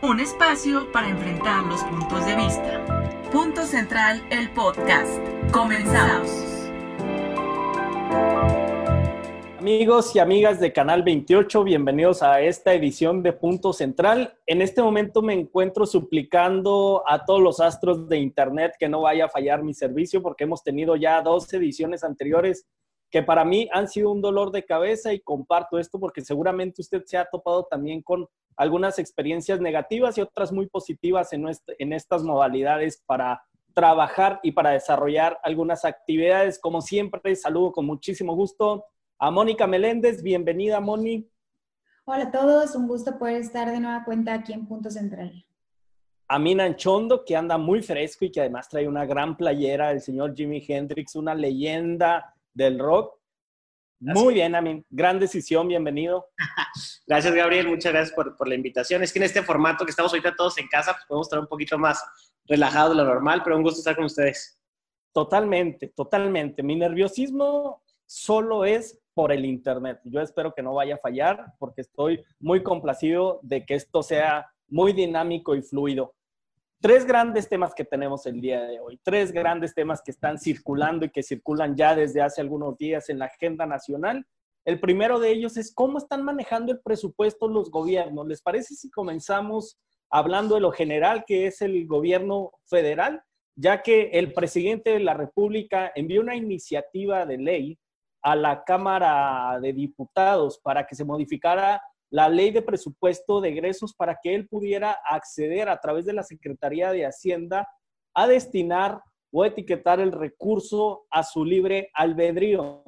Un espacio para enfrentar los puntos de vista. Punto Central, el podcast. Comenzamos. Amigos y amigas de Canal 28, bienvenidos a esta edición de Punto Central. En este momento me encuentro suplicando a todos los astros de Internet que no vaya a fallar mi servicio porque hemos tenido ya dos ediciones anteriores que para mí han sido un dolor de cabeza y comparto esto porque seguramente usted se ha topado también con algunas experiencias negativas y otras muy positivas en, en estas modalidades para trabajar y para desarrollar algunas actividades. Como siempre, saludo con muchísimo gusto a Mónica Meléndez. Bienvenida, Moni. Hola a todos, un gusto poder estar de nueva cuenta aquí en Punto Central. A Mina Chondo, que anda muy fresco y que además trae una gran playera del señor Jimi Hendrix, una leyenda del rock. Muy bien, Amin. Gran decisión, bienvenido. gracias, Gabriel. Muchas gracias por, la invitación. Es que en este formato que estamos ahorita todos en casa, pues podemos estar un poquito más relajados de lo normal, pero un gusto estar con ustedes. Totalmente, totalmente. Mi nerviosismo solo es por el Internet. Yo espero que no vaya a fallar porque estoy muy complacido de que esto sea muy dinámico y fluido tres grandes temas que tenemos el día de hoy, tres grandes temas que están circulando y que circulan ya desde hace algunos días en la agenda nacional. El primero de ellos es cómo están manejando el presupuesto los gobiernos. ¿Les parece si comenzamos hablando de lo general que es el gobierno federal? Ya que el presidente de la República envió una iniciativa de ley a la Cámara de Diputados para que se modificara la ley de presupuesto de egresos para que él pudiera acceder a través de la Secretaría de Hacienda a destinar o etiquetar el recurso a su libre albedrío.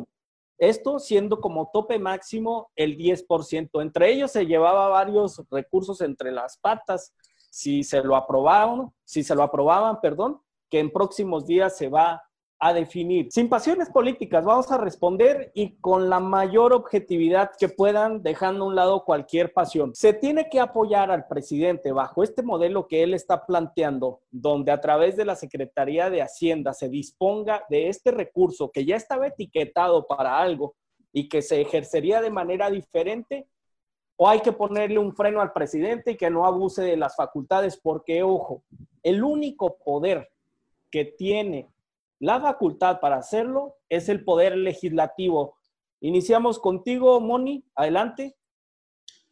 Esto siendo como tope máximo el 10%. Entre ellos se llevaba varios recursos entre las patas. Si se lo aprobaban, si se lo aprobaban, perdón, que en próximos días se va a definir. Sin pasiones políticas, vamos a responder y con la mayor objetividad que puedan, dejando a un lado cualquier pasión. Se tiene que apoyar al presidente bajo este modelo que él está planteando, donde a través de la Secretaría de Hacienda se disponga de este recurso que ya estaba etiquetado para algo y que se ejercería de manera diferente, o hay que ponerle un freno al presidente y que no abuse de las facultades, porque, ojo, el único poder que tiene la facultad para hacerlo es el poder legislativo. Iniciamos contigo, Moni. Adelante.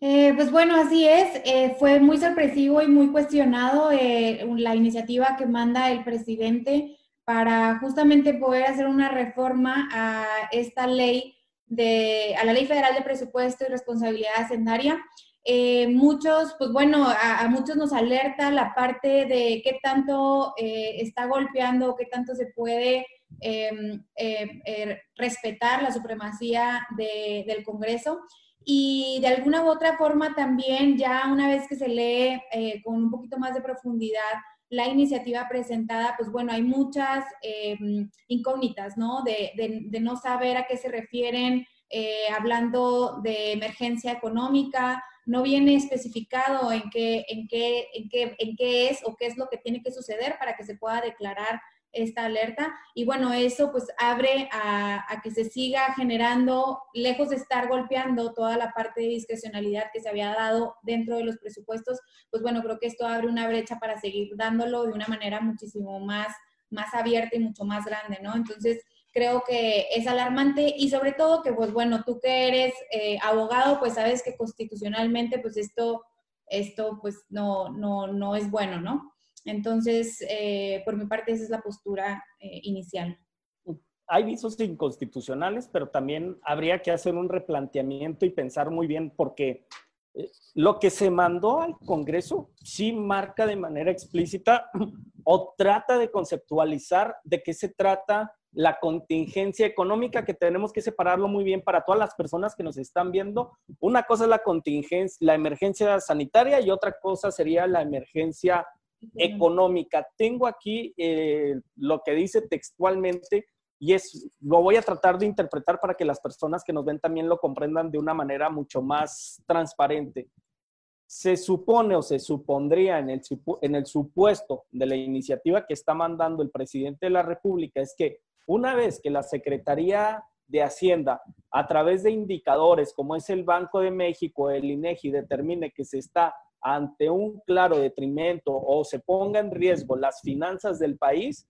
Eh, pues bueno, así es. Eh, fue muy sorpresivo y muy cuestionado eh, la iniciativa que manda el presidente para justamente poder hacer una reforma a esta ley de, a la Ley Federal de Presupuesto y Responsabilidad Hacendaria. Eh, muchos, pues bueno, a, muchos nos alerta la parte de qué tanto eh, está golpeando, qué tanto se puede em, eh, respetar la supremacía del Congreso. Y de alguna u otra forma también, ya una vez que se lee con un poquito más de profundidad la iniciativa presentada, pues bueno, hay muchas em, incógnitas, ¿no? De, no saber a qué se refieren, hablando de emergencia económica, no viene especificado en qué, en, qué, en, qué, en qué es o qué es lo que tiene que suceder para que se pueda declarar esta alerta. Y bueno, eso pues abre a, que se siga generando, lejos de estar golpeando toda la parte de discrecionalidad que se había dado dentro de los presupuestos, pues bueno, creo que esto abre una brecha para seguir dándolo de una manera muchísimo más, más abierta y mucho más grande, ¿no? Entonces, creo que es alarmante y sobre todo que, pues bueno, tú que eres eh, abogado, pues sabes que constitucionalmente, pues esto, esto pues no, no, no es bueno, ¿no? Entonces, eh, por mi parte, esa es la postura eh, inicial. Hay visos inconstitucionales, pero también habría que hacer un replanteamiento y pensar muy bien, porque lo que se mandó al Congreso sí marca de manera explícita o trata de conceptualizar de qué se trata la contingencia económica, que tenemos que separarlo muy bien para todas las personas que nos están viendo. Una cosa es la contingencia, la emergencia sanitaria y otra cosa sería la emergencia económica. Tengo aquí eh, lo que dice textualmente y es, lo voy a tratar de interpretar para que las personas que nos ven también lo comprendan de una manera mucho más transparente. Se supone o se supondría en el, en el supuesto de la iniciativa que está mandando el presidente de la República es que una vez que la Secretaría de Hacienda, a través de indicadores como es el Banco de México, el INEGI, determine que se está ante un claro detrimento o se ponga en riesgo las finanzas del país,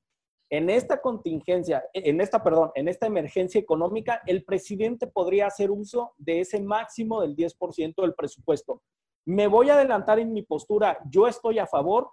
en esta contingencia, en esta, perdón, en esta emergencia económica, el presidente podría hacer uso de ese máximo del 10% del presupuesto. Me voy a adelantar en mi postura, yo estoy a favor,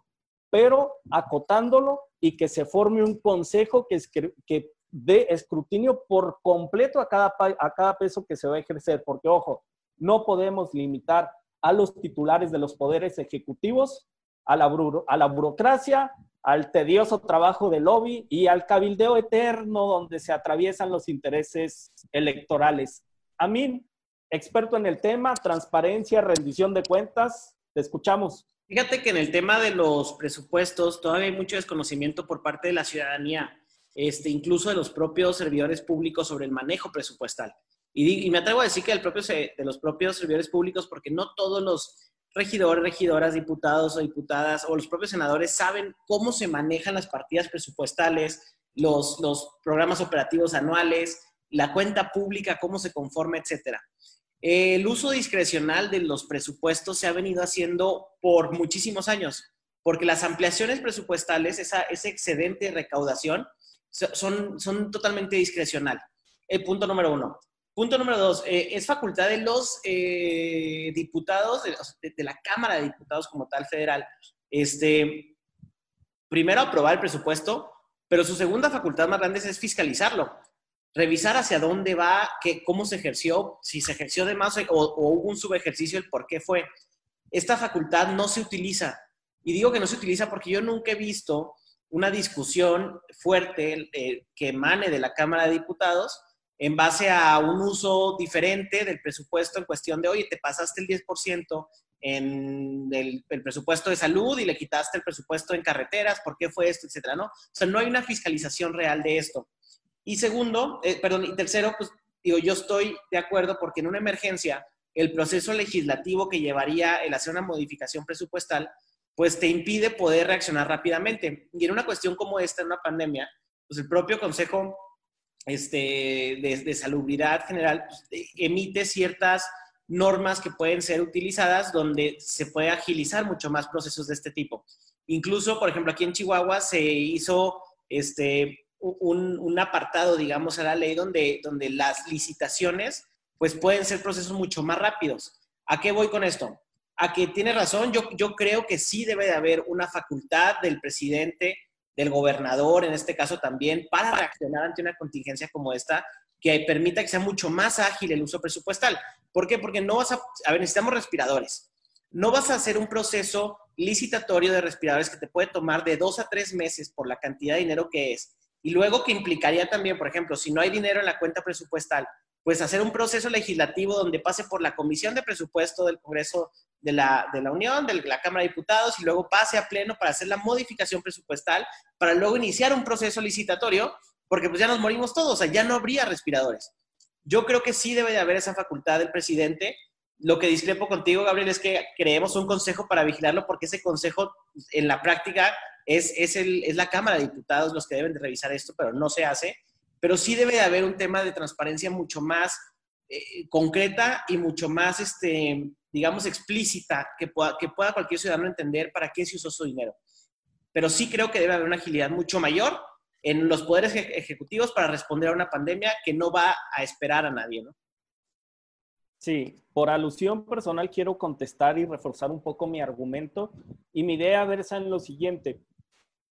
pero acotándolo y que se forme un consejo que, que dé escrutinio por completo a cada, a cada peso que se va a ejercer, porque ojo, no podemos limitar a los titulares de los poderes ejecutivos, a la, a la burocracia, al tedioso trabajo de lobby y al cabildeo eterno donde se atraviesan los intereses electorales. A mí, experto en el tema, transparencia, rendición de cuentas, te escuchamos. Fíjate que en el tema de los presupuestos todavía hay mucho desconocimiento por parte de la ciudadanía, este, incluso de los propios servidores públicos sobre el manejo presupuestal. Y, me atrevo a decir que del propio, de los propios servidores públicos, porque no todos los regidores, regidoras, diputados o diputadas o los propios senadores saben cómo se manejan las partidas presupuestales, los, los programas operativos anuales, la cuenta pública, cómo se conforma, etcétera. El uso discrecional de los presupuestos se ha venido haciendo por muchísimos años, porque las ampliaciones presupuestales, esa, ese excedente de recaudación, son, son totalmente discrecional. El punto número uno. Punto número dos, eh, es facultad de los eh, diputados, de, la Cámara de Diputados como tal federal, este, primero aprobar el presupuesto, pero su segunda facultad más grande es fiscalizarlo, revisar hacia dónde va, qué, cómo se ejerció, si se ejerció de más o, o hubo un subejercicio, el por qué fue. Esta facultad no se utiliza. Y digo que no se utiliza porque yo nunca he visto una discusión fuerte eh, que emane de la Cámara de Diputados en base a un uso diferente del presupuesto en cuestión de, oye, te pasaste el 10% en el, presupuesto de salud y le quitaste el presupuesto en carreteras, ¿por qué fue esto, etcétera, ¿no? O sea, no hay una fiscalización real de esto. Y segundo, eh, perdón, y tercero, pues digo, yo estoy de acuerdo porque en una emergencia, el proceso legislativo que llevaría el hacer una modificación presupuestal, pues te impide poder reaccionar rápidamente. Y en una cuestión como esta, en una pandemia, pues el propio Consejo este, de, salubridad general pues, emite ciertas normas que pueden ser utilizadas donde se puede agilizar mucho más procesos de este tipo. Incluso, por ejemplo, aquí en Chihuahua se hizo este, un, apartado, digamos, a la ley donde, donde las licitaciones pues pueden ser procesos mucho más rápidos. ¿A qué voy con esto? A que tiene razón, yo, yo creo que sí debe de haber una facultad del presidente del gobernador, en este caso también, para reaccionar ante una contingencia como esta, que permita que sea mucho más ágil el uso presupuestal. ¿Por qué? Porque no vas a, a ver, necesitamos respiradores. No vas a hacer un proceso licitatorio de respiradores que te puede tomar de dos a tres meses por la cantidad de dinero que es. Y luego que implicaría también, por ejemplo, si no hay dinero en la cuenta presupuestal, pues hacer un proceso legislativo donde pase por la Comisión de Presupuesto del Congreso de la, de la Unión, de la Cámara de Diputados, y luego pase a pleno para hacer la modificación presupuestal, para luego iniciar un proceso licitatorio, porque pues ya nos morimos todos, o sea, ya no habría respiradores. Yo creo que sí debe de haber esa facultad del presidente. Lo que discrepo contigo, Gabriel, es que creemos un consejo para vigilarlo, porque ese consejo en la práctica es, es, el, es la Cámara de Diputados los que deben de revisar esto, pero no se hace pero sí debe de haber un tema de transparencia mucho más eh, concreta y mucho más, este, digamos, explícita, que pueda, que pueda cualquier ciudadano entender para qué se usó su dinero. Pero sí creo que debe haber una agilidad mucho mayor en los poderes ejecutivos para responder a una pandemia que no va a esperar a nadie. Sí, por alusión personal quiero contestar y reforzar un poco mi argumento y mi idea versa en lo siguiente.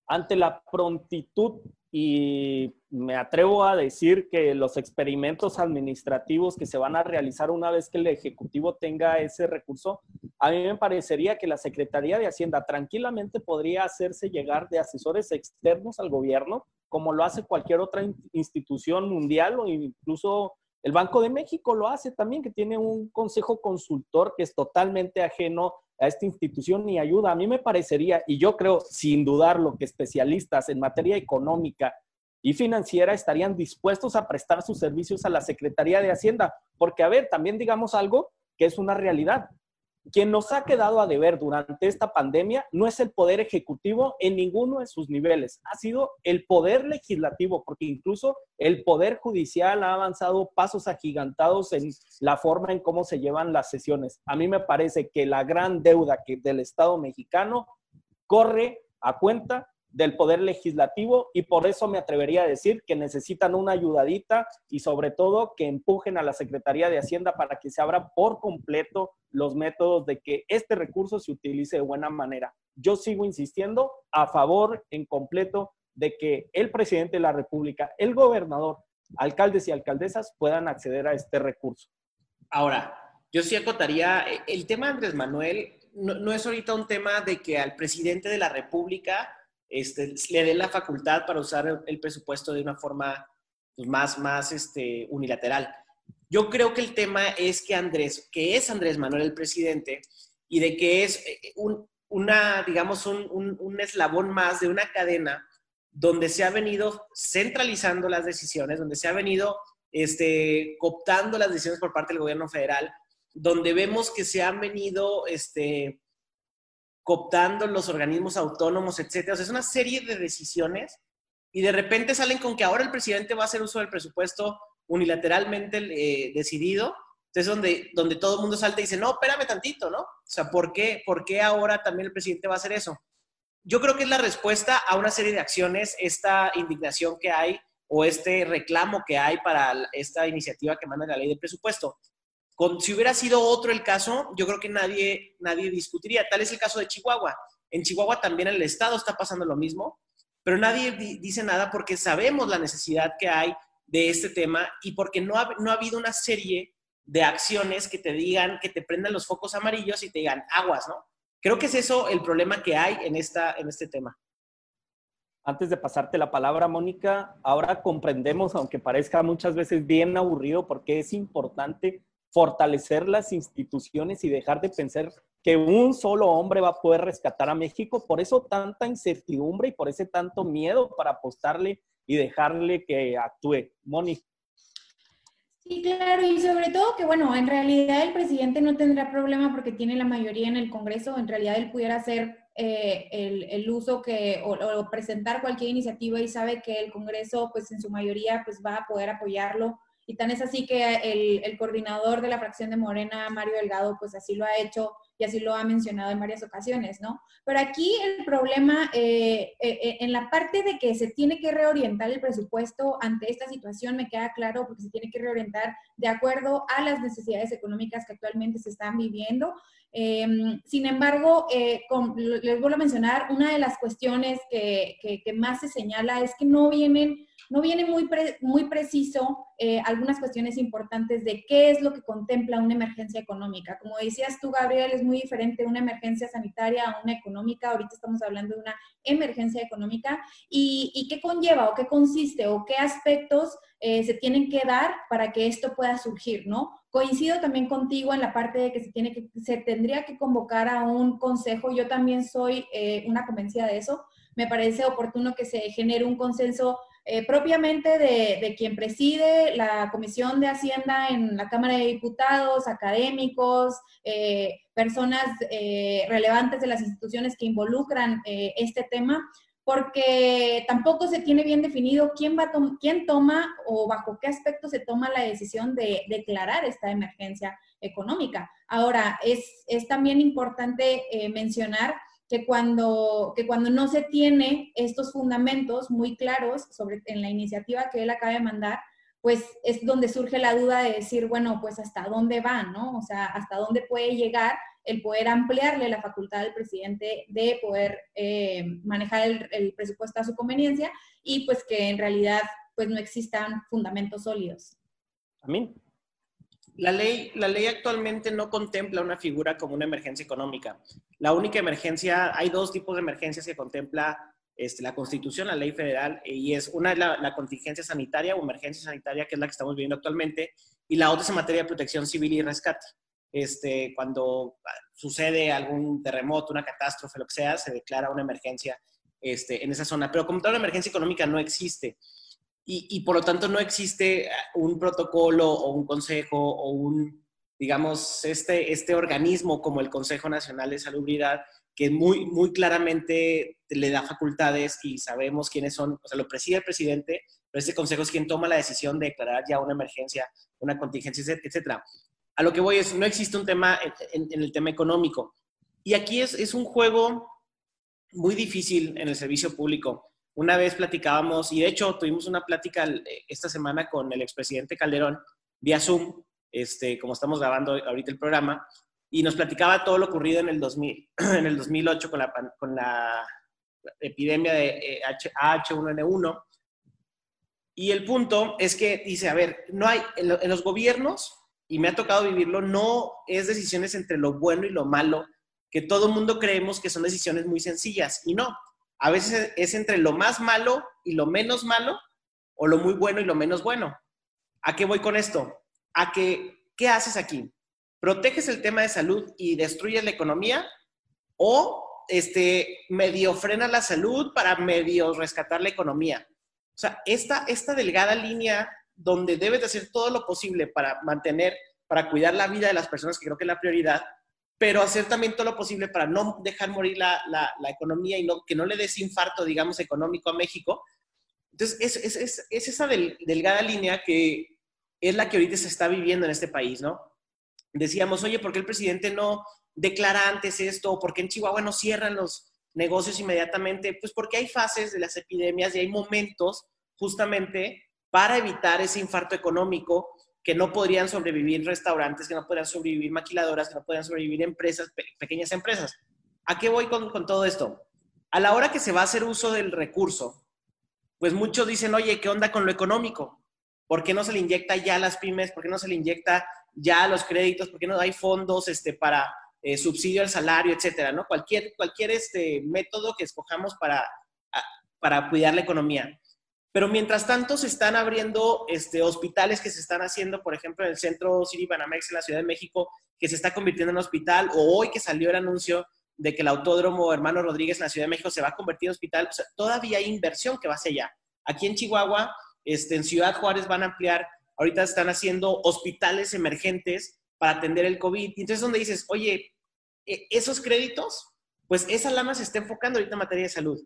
Ante la prontitud y me atrevo a decir que los experimentos administrativos que se van a realizar una vez que el Ejecutivo tenga ese recurso, a mí me parecería que la Secretaría de Hacienda tranquilamente podría hacerse llegar de asesores externos al gobierno, como lo hace cualquier otra institución mundial o incluso el Banco de México lo hace también, que tiene un consejo consultor que es totalmente ajeno a esta institución ni ayuda. A mí me parecería, y yo creo sin dudarlo, que especialistas en materia económica y financiera estarían dispuestos a prestar sus servicios a la Secretaría de Hacienda, porque, a ver, también digamos algo que es una realidad. Quien nos ha quedado a deber durante esta pandemia no es el poder ejecutivo en ninguno de sus niveles, ha sido el poder legislativo, porque incluso el poder judicial ha avanzado pasos agigantados en la forma en cómo se llevan las sesiones. A mí me parece que la gran deuda que del Estado mexicano corre a cuenta del poder legislativo y por eso me atrevería a decir que necesitan una ayudadita y sobre todo que empujen a la Secretaría de Hacienda para que se abra por completo los métodos de que este recurso se utilice de buena manera. Yo sigo insistiendo a favor en completo de que el presidente de la República, el gobernador, alcaldes y alcaldesas puedan acceder a este recurso. Ahora, yo sí acotaría, el tema Andrés Manuel no, no es ahorita un tema de que al presidente de la República este, le dé la facultad para usar el, presupuesto de una forma pues, más, más este, unilateral. Yo creo que el tema es que Andrés, que es Andrés Manuel el presidente, y de que es eh, un, una, digamos, un, un, eslabón más de una cadena donde se ha venido centralizando las decisiones, donde se ha venido este, cooptando las decisiones por parte del gobierno federal, donde vemos que se han venido este, cooptando los organismos autónomos, etcétera. O sea, es una serie de decisiones y de repente salen con que ahora el presidente va a hacer uso del presupuesto unilateralmente eh, decidido. Entonces, donde, donde todo el mundo salta y dice, no, espérame tantito, ¿no? O sea, ¿por qué, ¿por qué ahora también el presidente va a hacer eso? Yo creo que es la respuesta a una serie de acciones, esta indignación que hay o este reclamo que hay para esta iniciativa que manda la ley de presupuesto si hubiera sido otro el caso, yo creo que nadie, nadie discutiría. Tal es el caso de Chihuahua. En Chihuahua también el Estado está pasando lo mismo, pero nadie dice nada porque sabemos la necesidad que hay de este tema y porque no ha, no ha habido una serie de acciones que te digan, que te prendan los focos amarillos y te digan aguas, ¿no? Creo que es eso el problema que hay en, esta, en este tema. Antes de pasarte la palabra, Mónica, ahora comprendemos, aunque parezca muchas veces bien aburrido, porque es importante fortalecer las instituciones y dejar de pensar que un solo hombre va a poder rescatar a México. Por eso tanta incertidumbre y por ese tanto miedo para apostarle y dejarle que actúe. Moni. Sí, claro, y sobre todo que, bueno, en realidad el presidente no tendrá problema porque tiene la mayoría en el Congreso, en realidad él pudiera hacer eh, el, uso que, o, o, presentar cualquier iniciativa y sabe que el Congreso, pues en su mayoría, pues va a poder apoyarlo y tan es así que el, coordinador de la fracción de Morena, Mario Delgado, pues así lo ha hecho y así lo ha mencionado en varias ocasiones, ¿no? Pero aquí el problema, eh, eh, eh, en la parte de que se tiene que reorientar el presupuesto ante esta situación, me queda claro porque se tiene que reorientar de acuerdo a las necesidades económicas que actualmente se están viviendo. Em, sin embargo, les vuelvo a mencionar, una de las cuestiones que, que más se señala es que no vienen no viene muy, muy preciso eh, algunas cuestiones importantes de qué es lo que contempla una emergencia económica. Como decías tú, Gabriel, es muy diferente una emergencia sanitaria a una económica. Ahorita estamos hablando de una emergencia económica. ¿Y, qué conlleva o qué consiste o qué aspectos eh, se tienen que dar para que esto pueda surgir, ¿no? Coincido también contigo en la parte de que se, tiene que, se tendría que convocar a un consejo. Yo también soy eh, una convencida de eso. Me parece oportuno que se genere un consenso eh, propiamente de, quien preside la Comisión de Hacienda en la Cámara de Diputados, académicos, eh, personas eh, relevantes de las instituciones que involucran este tema, porque tampoco se tiene bien definido quién, va quién toma o bajo qué aspecto se toma la decisión de declarar esta emergencia económica. Ahora, es, es también importante mencionar que cuando, que cuando no se tiene estos fundamentos muy claros sobre, en la iniciativa que él acaba de mandar, pues es donde surge la duda de decir, bueno, pues hasta dónde va, ¿no? O sea, hasta dónde puede llegar el poder ampliarle la facultad al presidente de poder eh, manejar el, presupuesto a su conveniencia y pues que en realidad pues no existan fundamentos sólidos. Amén. La ley, la ley actualmente no contempla una figura como una emergencia económica. La única emergencia, hay dos tipos de emergencias que contempla este, la Constitución, la ley federal, y es una la, contingencia sanitaria o emergencia sanitaria, que es la que estamos viviendo actualmente, y la otra es en materia de protección civil y rescate. Este, cuando sucede algún terremoto, una catástrofe, lo que sea, se declara una emergencia este, en esa zona. Pero como tal, emergencia económica no existe y, por lo tanto no existe un protocolo o un consejo o un, digamos, este, este organismo como el Consejo Nacional de Salubridad, que muy, muy claramente le da facultades y sabemos quiénes son, o sea, lo preside el presidente, pero este consejo es quien toma la decisión de declarar ya una emergencia, una contingencia, etcétera. A lo que voy es, no existe un tema en, el tema económico. Y aquí es, es un juego muy difícil en el servicio público. Una vez platicábamos, y de hecho tuvimos una plática esta semana con el expresidente Calderón vía Zoom, este, como estamos grabando ahorita el programa, y nos platicaba todo lo ocurrido en el, 2000, en el 2008 con la, con la epidemia de H1N1. Eh, y el punto es que dice, a ver, no hay, en, los gobiernos, y me ha tocado vivirlo, no es decisiones entre lo bueno y lo malo, que todo mundo creemos que son decisiones muy sencillas, y no. A veces es entre lo más malo y lo menos malo, o lo muy bueno y lo menos bueno. ¿A qué voy con esto? A que, ¿qué haces aquí? ¿Proteges el tema de salud y destruyes la economía? ¿O este, medio frena la salud para medio rescatar la economía? O sea, esta, esta delgada línea donde debes de hacer todo lo posible para mantener, para cuidar la vida de las personas, que creo que es la prioridad, pero hacer también todo lo posible para no dejar morir la, la, economía y no, que no le des infarto, digamos, económico a México. Entonces, es, es, es, esa delgada línea que es la que ahorita se está viviendo en este país, ¿no? Decíamos, oye, ¿por qué el presidente no declara antes esto? ¿Por qué en Chihuahua no cierran los, negocios inmediatamente? Pues porque hay fases de las epidemias y hay momentos justamente para evitar ese infarto económico que no podrían sobrevivir restaurantes, que no podrían sobrevivir maquiladoras, que no podrían sobrevivir empresas, pequeñas empresas. ¿A qué voy con, todo esto? A la hora que se va a hacer uso del recurso, pues muchos dicen, oye, ¿qué onda con lo económico? ¿Por qué no se le inyecta ya a las pymes? ¿Por qué no se le inyecta ya a los créditos? ¿Por qué no hay fondos este, para eh, subsidio al salario, etcétera, ¿no? Cualquier, cualquier este método que escojamos para, para cuidar la economía. Pero mientras tanto se están abriendo este, hospitales que se están haciendo, por ejemplo, en el centro City Banamex en la Ciudad de México, que se está convirtiendo en hospital, o hoy que salió el anuncio de que el autódromo Hermano Rodríguez en la Ciudad de México se va a convertir en hospital, todavía hay inversión que va hacia allá. Aquí en Chihuahua, este, en Ciudad Juárez van a ampliar, ahorita están haciendo hospitales emergentes para atender el COVID. Entonces donde dices, oye, e, esos créditos, pues esa lama se está enfocando ahorita en materia de salud.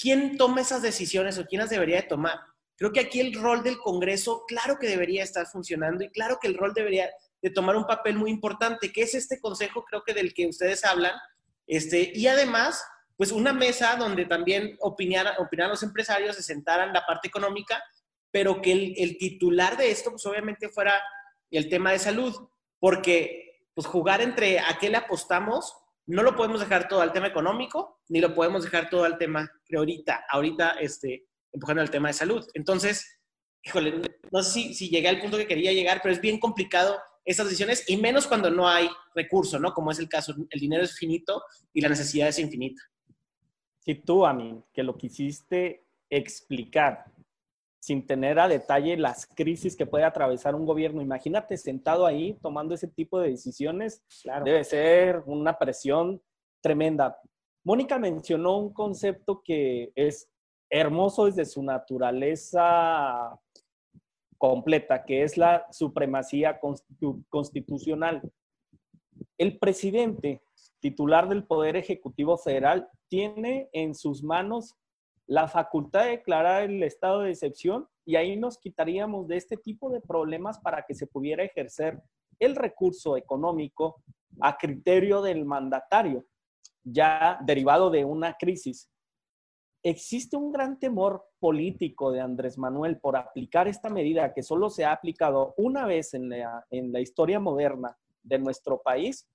¿Quién toma esas decisiones o quién las debería de tomar? Creo que aquí el rol del Congreso, claro que debería estar funcionando y claro que el rol debería de tomar un papel muy importante, que es este consejo, creo que del que ustedes hablan, este, y además, pues una mesa donde también opinaran, los empresarios, se sentaran la parte económica, pero que el, el titular de esto, pues obviamente fuera el tema de salud, porque pues jugar entre a qué le apostamos, no lo podemos dejar todo al tema económico, ni lo podemos dejar todo al tema que ahorita, ahorita, este, empujando al tema de salud. Entonces, híjole, no sé si, llegué al punto que quería llegar, pero es bien complicado estas decisiones y menos cuando no hay recurso, ¿no? Como es el caso, el dinero es finito y la necesidad es infinita. Si tú, a mí, que lo quisiste explicar sin tener a detalle las crisis que puede atravesar un gobierno. Imagínate sentado ahí tomando ese tipo de decisiones. Debe ser una presión tremenda. Mónica mencionó un concepto que es hermoso desde su naturaleza completa, que es la supremacía constitucional. El presidente, titular del Poder Ejecutivo Federal, tiene en sus manos la facultad de declarar el estado de excepción y ahí nos quitaríamos de este tipo de problemas para que se pudiera ejercer el recurso económico a criterio del mandatario, ya derivado de una crisis. Existe un gran temor político de Andrés Manuel por aplicar esta medida que solo se ha aplicado una vez en la, en la historia moderna de nuestro país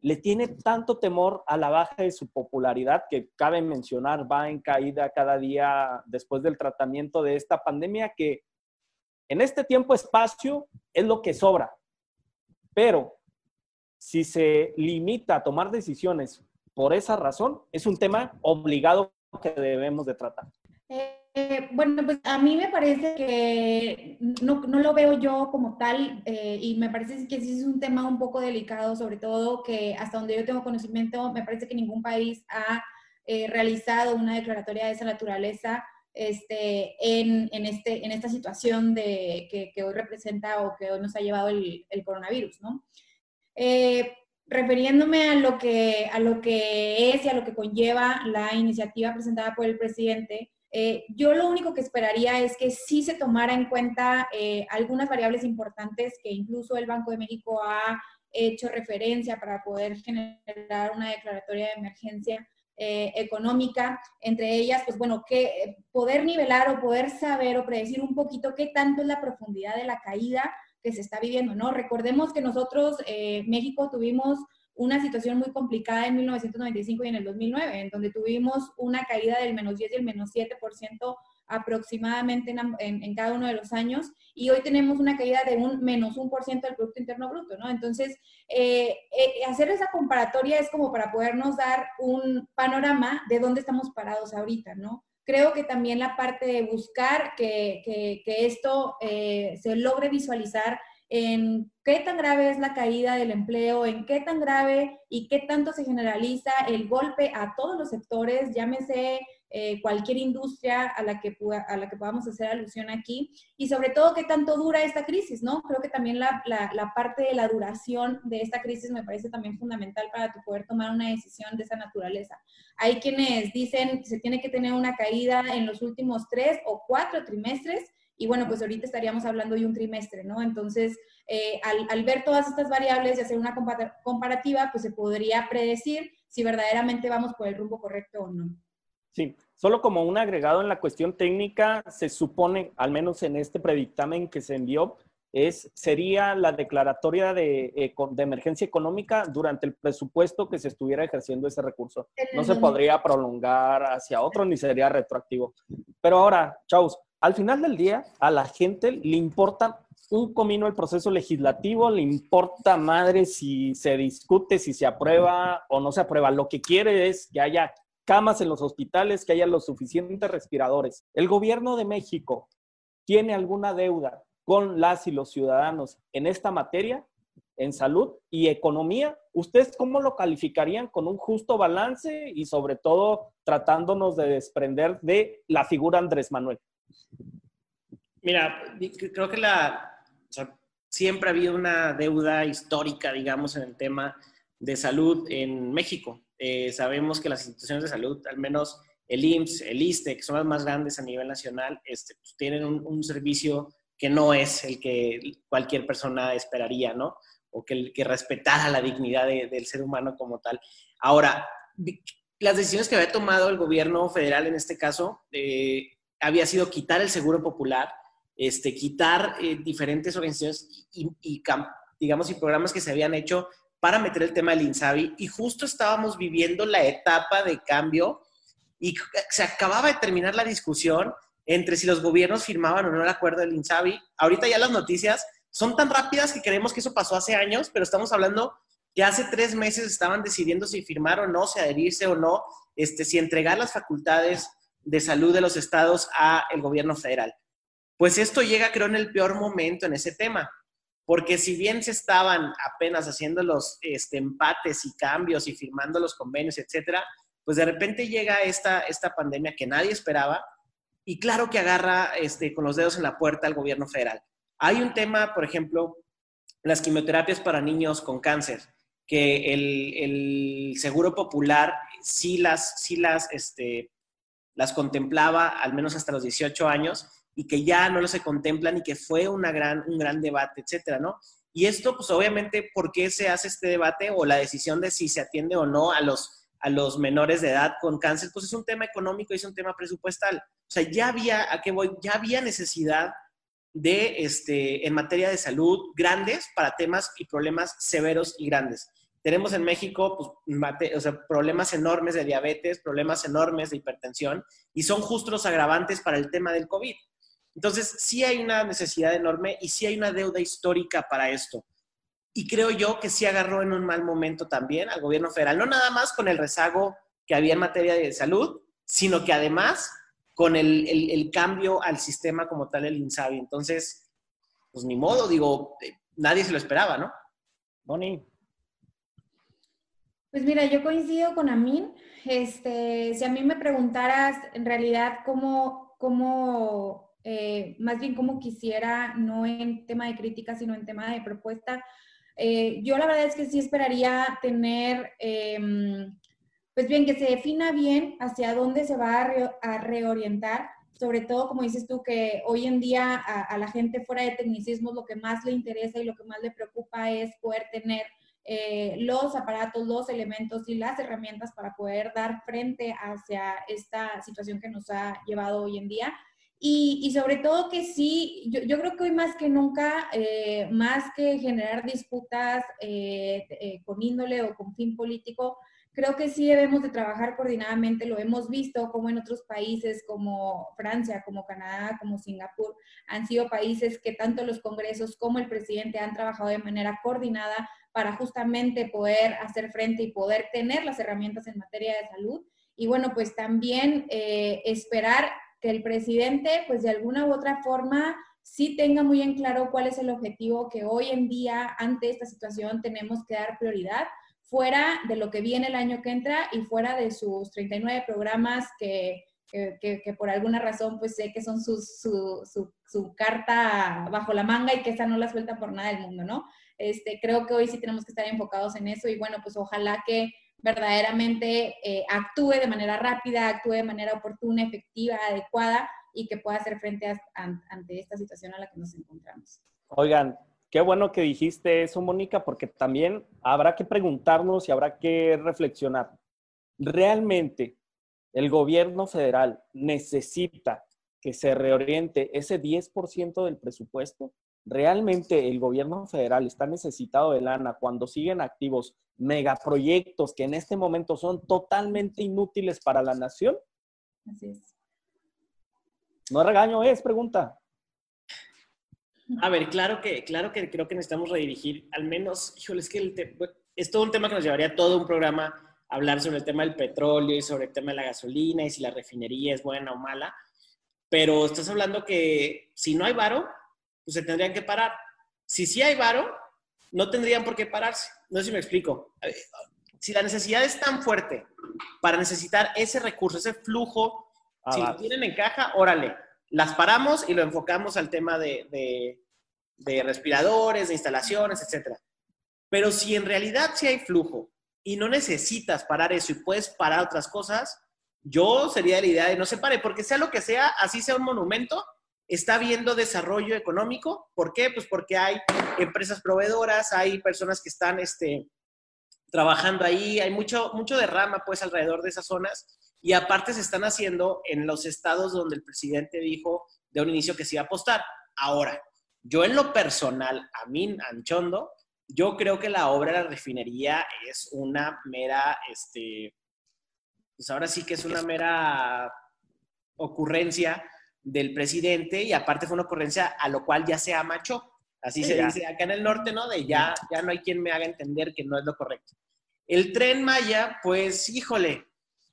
le tiene tanto temor a la baja de su popularidad que cabe mencionar va en caída cada día después del tratamiento de esta pandemia que en este tiempo espacio es lo que sobra. Pero si se limita a tomar decisiones por esa razón, es un tema obligado que debemos de tratar. Eh, eh, bueno, pues a mí me parece que no, lo veo yo como tal eh, y me parece que sí es un tema un poco delicado, sobre todo que hasta donde yo tengo conocimiento, me parece que ningún país ha eh, realizado una declaratoria de esa naturaleza este, en, en, este, en esta situación de, que, hoy representa o que hoy nos ha llevado el, el coronavirus, ¿no? Refiriéndome a lo, que, a lo que es y a lo que conlleva la iniciativa presentada por el presidente, eh, yo lo único que esperaría es que sí se tomara en cuenta eh, algunas variables importantes que incluso el Banco de México ha hecho referencia para poder generar una declaratoria de emergencia eh, económica, entre ellas, pues bueno, que poder nivelar o poder saber o predecir un poquito qué tanto es la profundidad de la caída que se está viviendo, ¿no? Recordemos que nosotros, México, tuvimos una situación muy complicada en 1995 y en el 2009, en donde tuvimos una caída del menos 10 y el menos 7% aproximadamente en, en, cada uno de los años, y hoy tenemos una caída de un menos 1% del Producto Interno Bruto, ¿no? Entonces, eh, eh, hacer esa comparatoria es como para podernos dar un panorama de dónde estamos parados ahorita, ¿no? Creo que también la parte de buscar que, que, que esto eh, se logre visualizar en qué tan grave es la caída del empleo, en qué tan grave y qué tanto se generaliza el golpe a todos los sectores, llámese eh, cualquier industria a la, que, a la que podamos hacer alusión aquí, y sobre todo qué tanto dura esta crisis, ¿no? Creo que también la, la, parte de la duración de esta crisis me parece también fundamental para poder tomar una decisión de esa naturaleza. Hay quienes dicen que se tiene que tener una caída en los últimos tres o cuatro trimestres, y bueno, pues ahorita estaríamos hablando de un trimestre, ¿no? Entonces, eh, al, ver todas estas variables y hacer una comparativa, pues se podría predecir si verdaderamente vamos por el rumbo correcto o no. Sí, solo como un agregado en la cuestión técnica, se supone, al menos en este predictamen que se envió, es, sería la declaratoria de, eh, de, emergencia económica durante el presupuesto que se estuviera ejerciendo ese recurso. No se podría prolongar hacia otro ni sería retroactivo. Pero ahora, chavos, al final del día, a la gente le importa un comino el proceso legislativo, le importa madre si se discute, si se aprueba o no se aprueba. Lo que quiere es que haya camas en los hospitales, que haya los suficientes respiradores. El gobierno de México tiene alguna deuda con las y los ciudadanos en esta materia, en salud y economía. ¿Ustedes cómo lo calificarían con un justo balance y sobre todo tratándonos de desprender de la figura Andrés Manuel? Mira, creo que siempre ha habido una deuda histórica, digamos, en el tema de salud en México. Eh, sabemos que las instituciones de salud, al menos el IMSS, el ISTE, que son las más grandes a nivel nacional, este, pues, tienen un, servicio que no es el que cualquier persona esperaría, ¿no? O que, que respetara la dignidad del ser humano como tal. Ahora, las decisiones que había tomado el gobierno federal en este caso, eh, había sido quitar el seguro popular, este, quitar eh, diferentes organizaciones y, digamos, y programas que se habían hecho para meter el tema del INSABI. Y justo estábamos viviendo la etapa de cambio y se acababa de terminar la discusión entre si los gobiernos firmaban o no el acuerdo del INSABI. Ahorita ya las noticias son tan rápidas que creemos que eso pasó hace años, pero estamos hablando que hace tres meses estaban decidiendo si firmar o no, si adherirse o no, este, si entregar las facultades de salud de los estados a el gobierno federal. Pues esto llega, creo, en el peor momento en ese tema, porque si bien se estaban apenas haciendo los este, empates y cambios y firmando los convenios, etcétera, pues de repente llega esta, esta pandemia que nadie esperaba y claro que agarra este, con los dedos en la puerta al gobierno federal. Hay un tema, por ejemplo, las quimioterapias para niños con cáncer, que el, el Seguro Popular sí las, sí las este, las contemplaba al menos hasta los 18 años y que ya no lo se contemplan y que fue una gran, un gran debate, etcétera, ¿no? Y esto, pues obviamente, ¿por qué se hace este debate o la decisión de si se atiende o no a los, a los menores de edad con cáncer? Pues es un tema económico y es un tema presupuestal. O sea, ya había, ¿a qué voy? Ya había necesidad de, este, en materia de salud, grandes para temas y problemas severos y grandes. Tenemos en México pues, problemas enormes de diabetes, problemas enormes de hipertensión y son justo los agravantes para el tema del COVID. Entonces, sí hay una necesidad enorme y sí hay una deuda histórica para esto. Y creo yo que sí agarró en un mal momento también al gobierno federal, no nada más con el rezago que había en materia de salud, sino que además con el, el cambio al sistema como tal, el INSABI. Entonces, pues ni modo, digo, eh, nadie se lo esperaba, ¿no? Bonnie. Pues mira, yo coincido con Amin. Este, si a mí me preguntaras en realidad cómo cómo eh, más bien como quisiera, no en tema de crítica, sino en tema de propuesta. Eh, yo la verdad es que sí esperaría tener, em, pues bien, que se defina bien hacia dónde se va a, reorientar, sobre todo, como dices tú, que hoy en día a, la gente fuera de tecnicismo lo que más le interesa y lo que más le preocupa es poder tener eh, los aparatos, los elementos y las herramientas para poder dar frente hacia esta situación que nos ha llevado hoy en día. Y, sobre todo que sí, yo, creo que hoy más que nunca, eh, más que generar disputas eh, eh, con índole o con fin político, creo que sí debemos de trabajar coordinadamente. Lo hemos visto como en otros países como Francia, como Canadá, como Singapur, han sido países que tanto los congresos como el presidente han trabajado de manera coordinada para justamente poder hacer frente y poder tener las herramientas en materia de salud. Y bueno, pues también esperar que el presidente, pues de alguna u otra forma, sí tenga muy en claro cuál es el objetivo que hoy en día, ante esta situación, tenemos que dar prioridad, fuera de lo que viene el año que entra y fuera de sus 39 programas que, que, por alguna razón, pues sé que son su, su, carta bajo la manga y que esa no la suelta por nada del mundo, ¿no? Este, creo que hoy sí tenemos que estar enfocados en eso y bueno, pues ojalá que verdaderamente eh, actúe de manera rápida, actúe de manera oportuna, efectiva, adecuada y que pueda hacer frente ante esta situación a la que nos encontramos. Oigan, qué bueno que dijiste eso, Mónica, porque también habrá que preguntarnos y habrá que reflexionar. ¿Realmente el gobierno federal necesita que se reoriente ese 10% del presupuesto? ¿Realmente el gobierno federal está necesitado de lana cuando siguen activos megaproyectos que en este momento son totalmente inútiles para la nación? Así es. No regaño, es pregunta. A ver, claro que, claro que creo que necesitamos redirigir, al menos, híjole, es que es todo un tema que nos llevaría todo un programa hablar sobre el tema del petróleo y sobre el tema de la gasolina y si la refinería es buena o mala. Pero estás hablando que si no hay varo, pues se tendrían que parar. Si sí hay varo, no tendrían por qué pararse. No sé si me explico. Si la necesidad es tan fuerte para necesitar ese recurso, ese flujo, ah, si lo tienen en caja, órale, las paramos y lo enfocamos al tema de, de, respiradores, de instalaciones, etc. Pero si en realidad sí hay flujo y no necesitas parar eso y puedes parar otras cosas, yo sería la idea de no se pare, porque sea lo que sea, así sea un monumento, está viendo desarrollo económico. ¿Por qué? Pues porque hay empresas proveedoras, hay personas que están este, trabajando ahí, hay mucho, mucho derrama pues alrededor de esas zonas y aparte se están haciendo en los estados donde el presidente dijo de un inicio que se iba a apostar. Ahora, yo en lo personal, a mí, Anchondo, yo creo que la obra de la refinería es una mera, este, pues ahora sí que es una mera ocurrencia del presidente y aparte fue una ocurrencia a lo cual ya se amachó. Así se dice acá en el norte, ¿no? De ya, ya no hay quien me haga entender que no es lo correcto. El tren Maya, pues, híjole,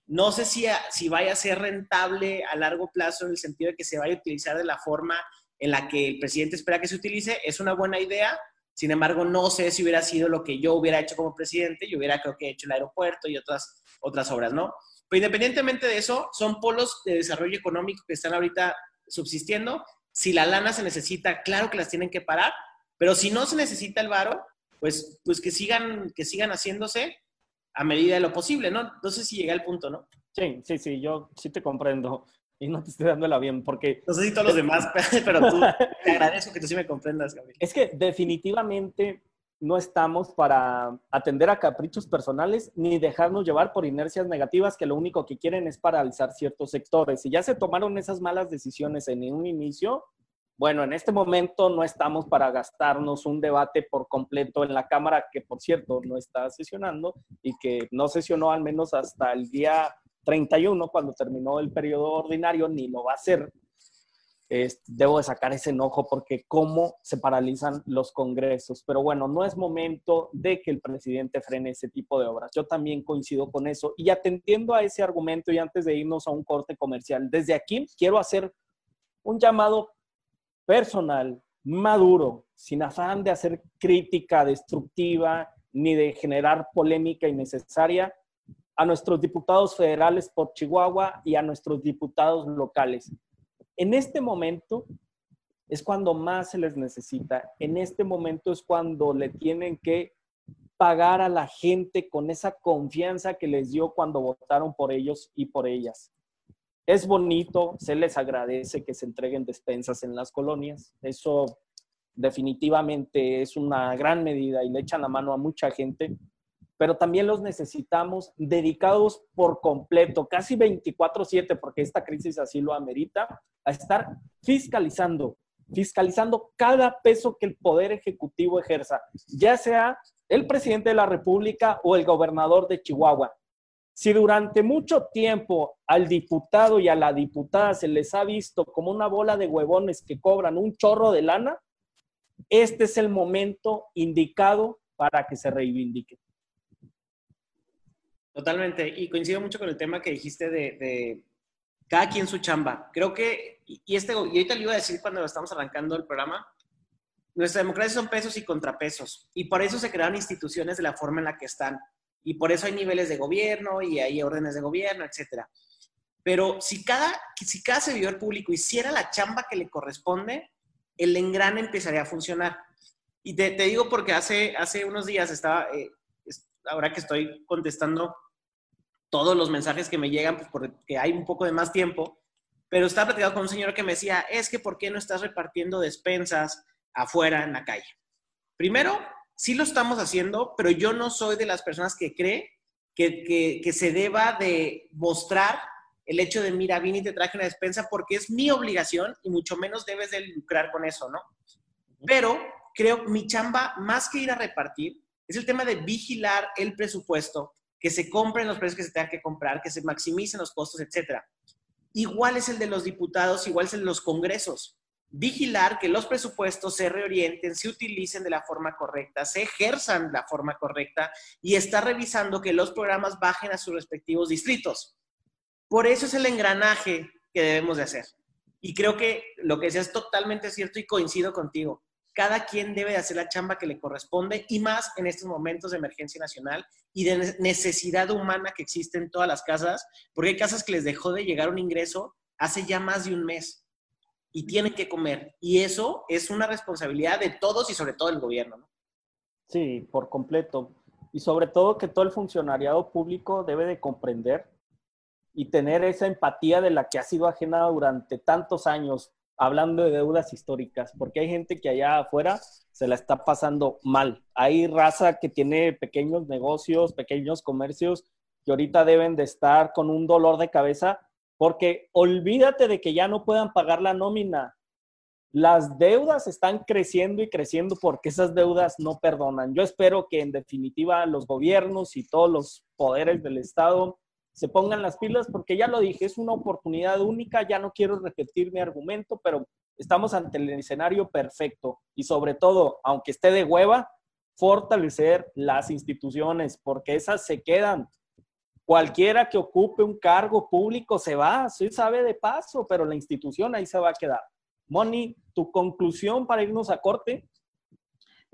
no sé si, si vaya a ser rentable a largo plazo en el sentido de que se vaya a utilizar de la forma en la que el presidente espera que se utilice. Es una buena idea, sin embargo, no sé si hubiera sido lo que yo hubiera hecho como presidente. Yo hubiera, creo que, hecho el aeropuerto y otras, otras obras, ¿no? Pero independientemente de eso, son polos de desarrollo económico que están ahorita subsistiendo. Si la lana se necesita, claro que las tienen que parar, pero si no se necesita el varo, pues, pues que, sigan, que sigan haciéndose a medida de lo posible, ¿no? No sé si llega al punto, ¿no? Sí, sí, sí, yo sí te comprendo y no te estoy dándola bien porque... No sé si todos los demás, pero tú, te agradezco que tú sí me comprendas, Gabriel. Es que definitivamente no estamos para atender a caprichos personales ni dejarnos llevar por inercias negativas que lo único que quieren es paralizar ciertos sectores. Si ya se tomaron esas malas decisiones en un inicio, bueno, en este momento no estamos para gastarnos un debate por completo en la Cámara, que por cierto no está sesionando y que no sesionó al menos hasta el día 31, cuando terminó el periodo ordinario, ni lo va a hacer debo de sacar ese enojo porque cómo se paralizan los congresos. Pero bueno, no es momento de que el presidente frene ese tipo de obras. Yo también coincido con eso. Y atendiendo a ese argumento y antes de irnos a un corte comercial, desde aquí quiero hacer un llamado personal, maduro, sin afán de hacer crítica destructiva ni de generar polémica innecesaria a nuestros diputados federales por Chihuahua y a nuestros diputados locales en este momento es cuando más se les necesita. En este momento es cuando le tienen que pagar a la gente con esa confianza que les dio cuando votaron por ellos y por ellas. Es bonito, se les agradece que se entreguen despensas en las colonias. Eso definitivamente es una gran medida y le echan la mano a mucha gente, pero también los necesitamos dedicados por completo, casi 24/7, porque esta crisis así lo amerita, a estar fiscalizando, fiscalizando cada peso que el Poder Ejecutivo ejerza, ya sea el presidente de la República o el gobernador de Chihuahua. Si durante mucho tiempo al diputado y a la diputada se les ha visto como una bola de huevones que cobran un chorro de lana, este es el momento indicado para que se reivindique. Totalmente, y coincido mucho con el tema que dijiste de, cada quien su chamba. Creo que, y, este, y ahorita le iba a decir cuando estamos arrancando el programa, nuestra democracia son pesos y contrapesos, y por eso se crearon instituciones de la forma en la que están, y por eso hay niveles de gobierno y hay órdenes de gobierno, etcétera. Pero si cada, si cada servidor público hiciera la chamba que le corresponde, el engrane empezaría a funcionar. Y te, digo porque hace, hace unos días estaba, eh, ahora que estoy contestando todos los mensajes que me llegan, pues porque hay un poco de más tiempo, pero estaba platicando con un señor que me decía, es que ¿por qué no estás repartiendo despensas afuera en la calle? Primero, sí lo estamos haciendo, pero yo no soy de las personas que cree que, que se deba de mostrar el hecho de, mira, vine y te traje una despensa porque es mi obligación y mucho menos debes de lucrar con eso, ¿no? Pero creo mi chamba, más que ir a repartir, es el tema de vigilar el presupuesto, que se compren los precios que se tengan que comprar, que se maximicen los costos, etc. Igual es el de los diputados, igual es el de los congresos. Vigilar que los presupuestos se reorienten, se utilicen de la forma correcta, se ejerzan de la forma correcta y estar revisando que los programas bajen a sus respectivos distritos. Por eso es el engranaje que debemos de hacer. Y creo que lo que decías es totalmente cierto y coincido contigo. Cada quien debe de hacer la chamba que le corresponde y más en estos momentos de emergencia nacional y de necesidad humana que existe en todas las casas, porque hay casas que les dejó de llegar un ingreso hace ya más de un mes y tienen que comer. Y eso es una responsabilidad de todos y sobre todo del gobierno. ¿no? Sí, por completo. Y sobre todo que todo el funcionariado público debe de comprender y tener esa empatía de la que ha sido ajena durante tantos años, hablando de deudas históricas, porque hay gente que allá afuera se la está pasando mal. Hay raza que tiene pequeños negocios, pequeños comercios, que ahorita deben de estar con un dolor de cabeza, porque olvídate de que ya no puedan pagar la nómina. Las deudas están creciendo y creciendo porque esas deudas no perdonan. Yo espero que en definitiva los gobiernos y todos los poderes del Estado se pongan las pilas porque ya lo dije, es una oportunidad única, ya no quiero repetir mi argumento, pero estamos ante el escenario perfecto y sobre todo, aunque esté de hueva, fortalecer las instituciones porque esas se quedan. Cualquiera que ocupe un cargo público se va, sí sabe de paso, pero la institución ahí se va a quedar. Moni, tu conclusión para irnos a corte.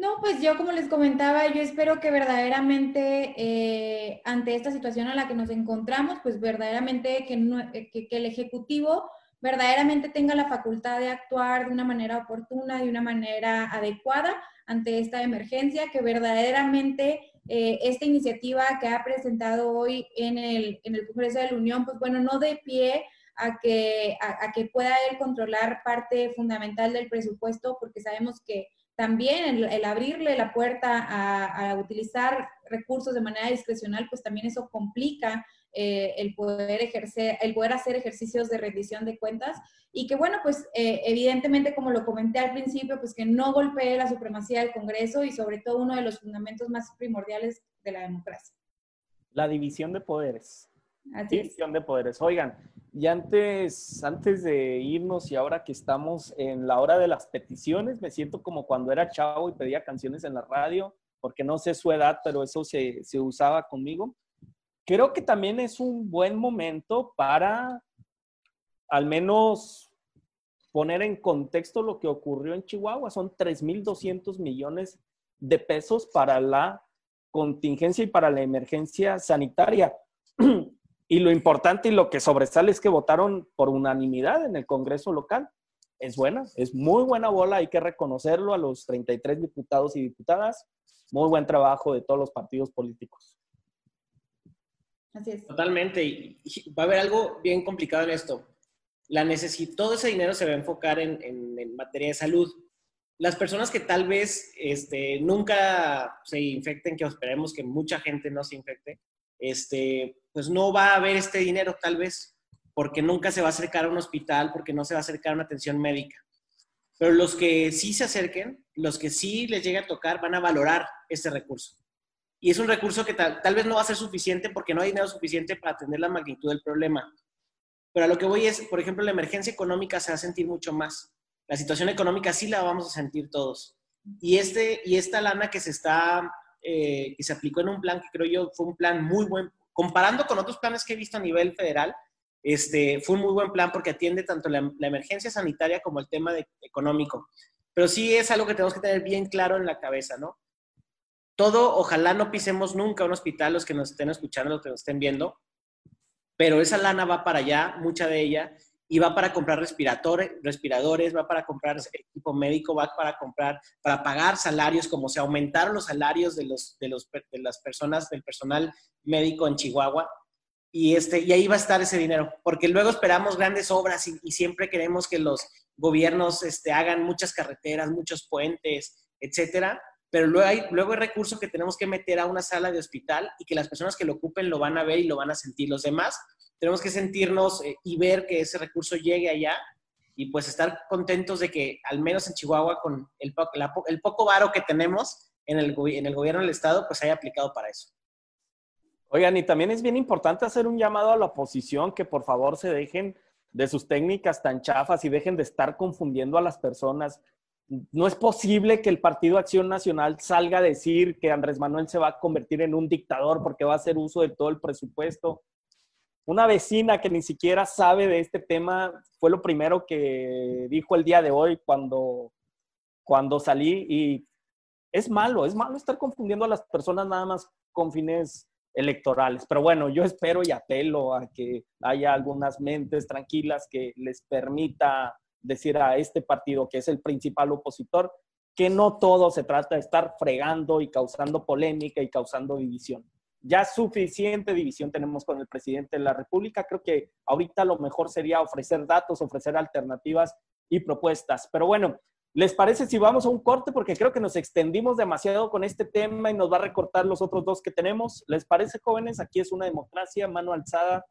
No, pues yo como les comentaba, yo espero que verdaderamente eh, ante esta situación a la que nos encontramos, pues verdaderamente eh, que, el Ejecutivo verdaderamente tenga la facultad de actuar de una manera oportuna, de una manera adecuada ante esta emergencia, que verdaderamente eh, esta iniciativa que ha presentado hoy en el, en el Congreso de la Unión, pues bueno, no de pie a que, a que pueda él controlar parte fundamental del presupuesto, porque sabemos que también el, abrirle la puerta a, utilizar recursos de manera discrecional, pues también eso complica eh, el poder ejercer, el poder hacer ejercicios de rendición de cuentas y que bueno, pues eh, evidentemente como lo comenté al principio, pues que no golpee la supremacía del Congreso y sobre todo uno de los fundamentos más primordiales de la democracia. La división de poderes. División de poderes. Oigan, y antes, antes de irnos y ahora que estamos en la hora de las peticiones, me siento como cuando era chavo y pedía canciones en la radio, porque no sé su edad, pero eso se, se usaba conmigo. Creo que también es un buen momento para al menos poner en contexto lo que ocurrió en Chihuahua. Son 3.200 millones de pesos para la contingencia y para la emergencia sanitaria. Y lo importante y lo que sobresale es que votaron por unanimidad en el Congreso local. Es buena, es muy buena bola, hay que reconocerlo a los 33 diputados y diputadas. Muy buen trabajo de todos los partidos políticos. Así es. Totalmente. Y va a haber algo bien complicado en esto. La todo ese dinero se va a enfocar en, en, materia de salud. Las personas que tal vez este, nunca se infecten, que esperemos que mucha gente no se infecte, este, pues no va a haber este dinero tal vez, porque nunca se va a acercar a un hospital, porque no se va a acercar a una atención médica. Pero los que sí se acerquen, los que sí les llegue a tocar, van a valorar este recurso. Y es un recurso que tal, vez no va a ser suficiente porque no hay dinero suficiente para atender la magnitud del problema. Pero a lo que voy es, por ejemplo, la emergencia económica se va a sentir mucho más. La situación económica sí la vamos a sentir todos. Y, este, y esta lana que se está, eh, que se aplicó en un plan que creo yo fue un plan muy buen, comparando con otros planes que he visto a nivel federal, este, fue un muy buen plan porque atiende tanto la, emergencia sanitaria como el tema económico. Pero sí es algo que tenemos que tener bien claro en la cabeza, ¿no? todo, ojalá no pisemos nunca un hospital, los que nos estén escuchando, los que nos estén viendo, pero esa lana va para allá, mucha de ella, y va para comprar respiradores, respiradores, va para comprar equipo médico, va para comprar, para pagar salarios, como se aumentaron los salarios de, los, de, los, de las personas, del personal médico en Chihuahua, y, este, y ahí va a estar ese dinero, porque luego esperamos grandes obras y, siempre queremos que los gobiernos este, hagan muchas carreteras, muchos puentes, etcétera, pero luego luego hay recursos que tenemos que meter a una sala de hospital y que las personas que lo ocupen lo van a ver y lo van a sentir. Los demás tenemos que sentirnos eh, y ver que ese recurso llegue allá y pues estar contentos de que al menos en Chihuahua con el, poco varo que tenemos en el, en el gobierno del estado pues haya aplicado para eso. Oigan, y también es bien importante hacer un llamado a la oposición que por favor se dejen de sus técnicas tan chafas y dejen de estar confundiendo a las personas no es posible que el Partido Acción Nacional salga a decir que Andrés Manuel se va a convertir en un dictador porque va a hacer uso de todo el presupuesto. Una vecina que ni siquiera sabe de este tema fue lo primero que dijo el día de hoy cuando, cuando salí y es malo, es malo estar confundiendo a las personas nada más con fines electorales. Pero bueno, yo espero y apelo a que haya algunas mentes tranquilas que les permita decir a este partido, que es el principal opositor, que no todo se trata de estar fregando y causando polémica y causando división. Ya suficiente división tenemos con el presidente de la República. Creo que ahorita lo mejor sería ofrecer datos, ofrecer alternativas y propuestas. Pero bueno, ¿les parece si vamos a un corte? Porque creo que nos extendimos demasiado con este tema y nos va a recortar los otros dos que tenemos. ¿Les parece, jóvenes? Aquí es una democracia, mano alzada.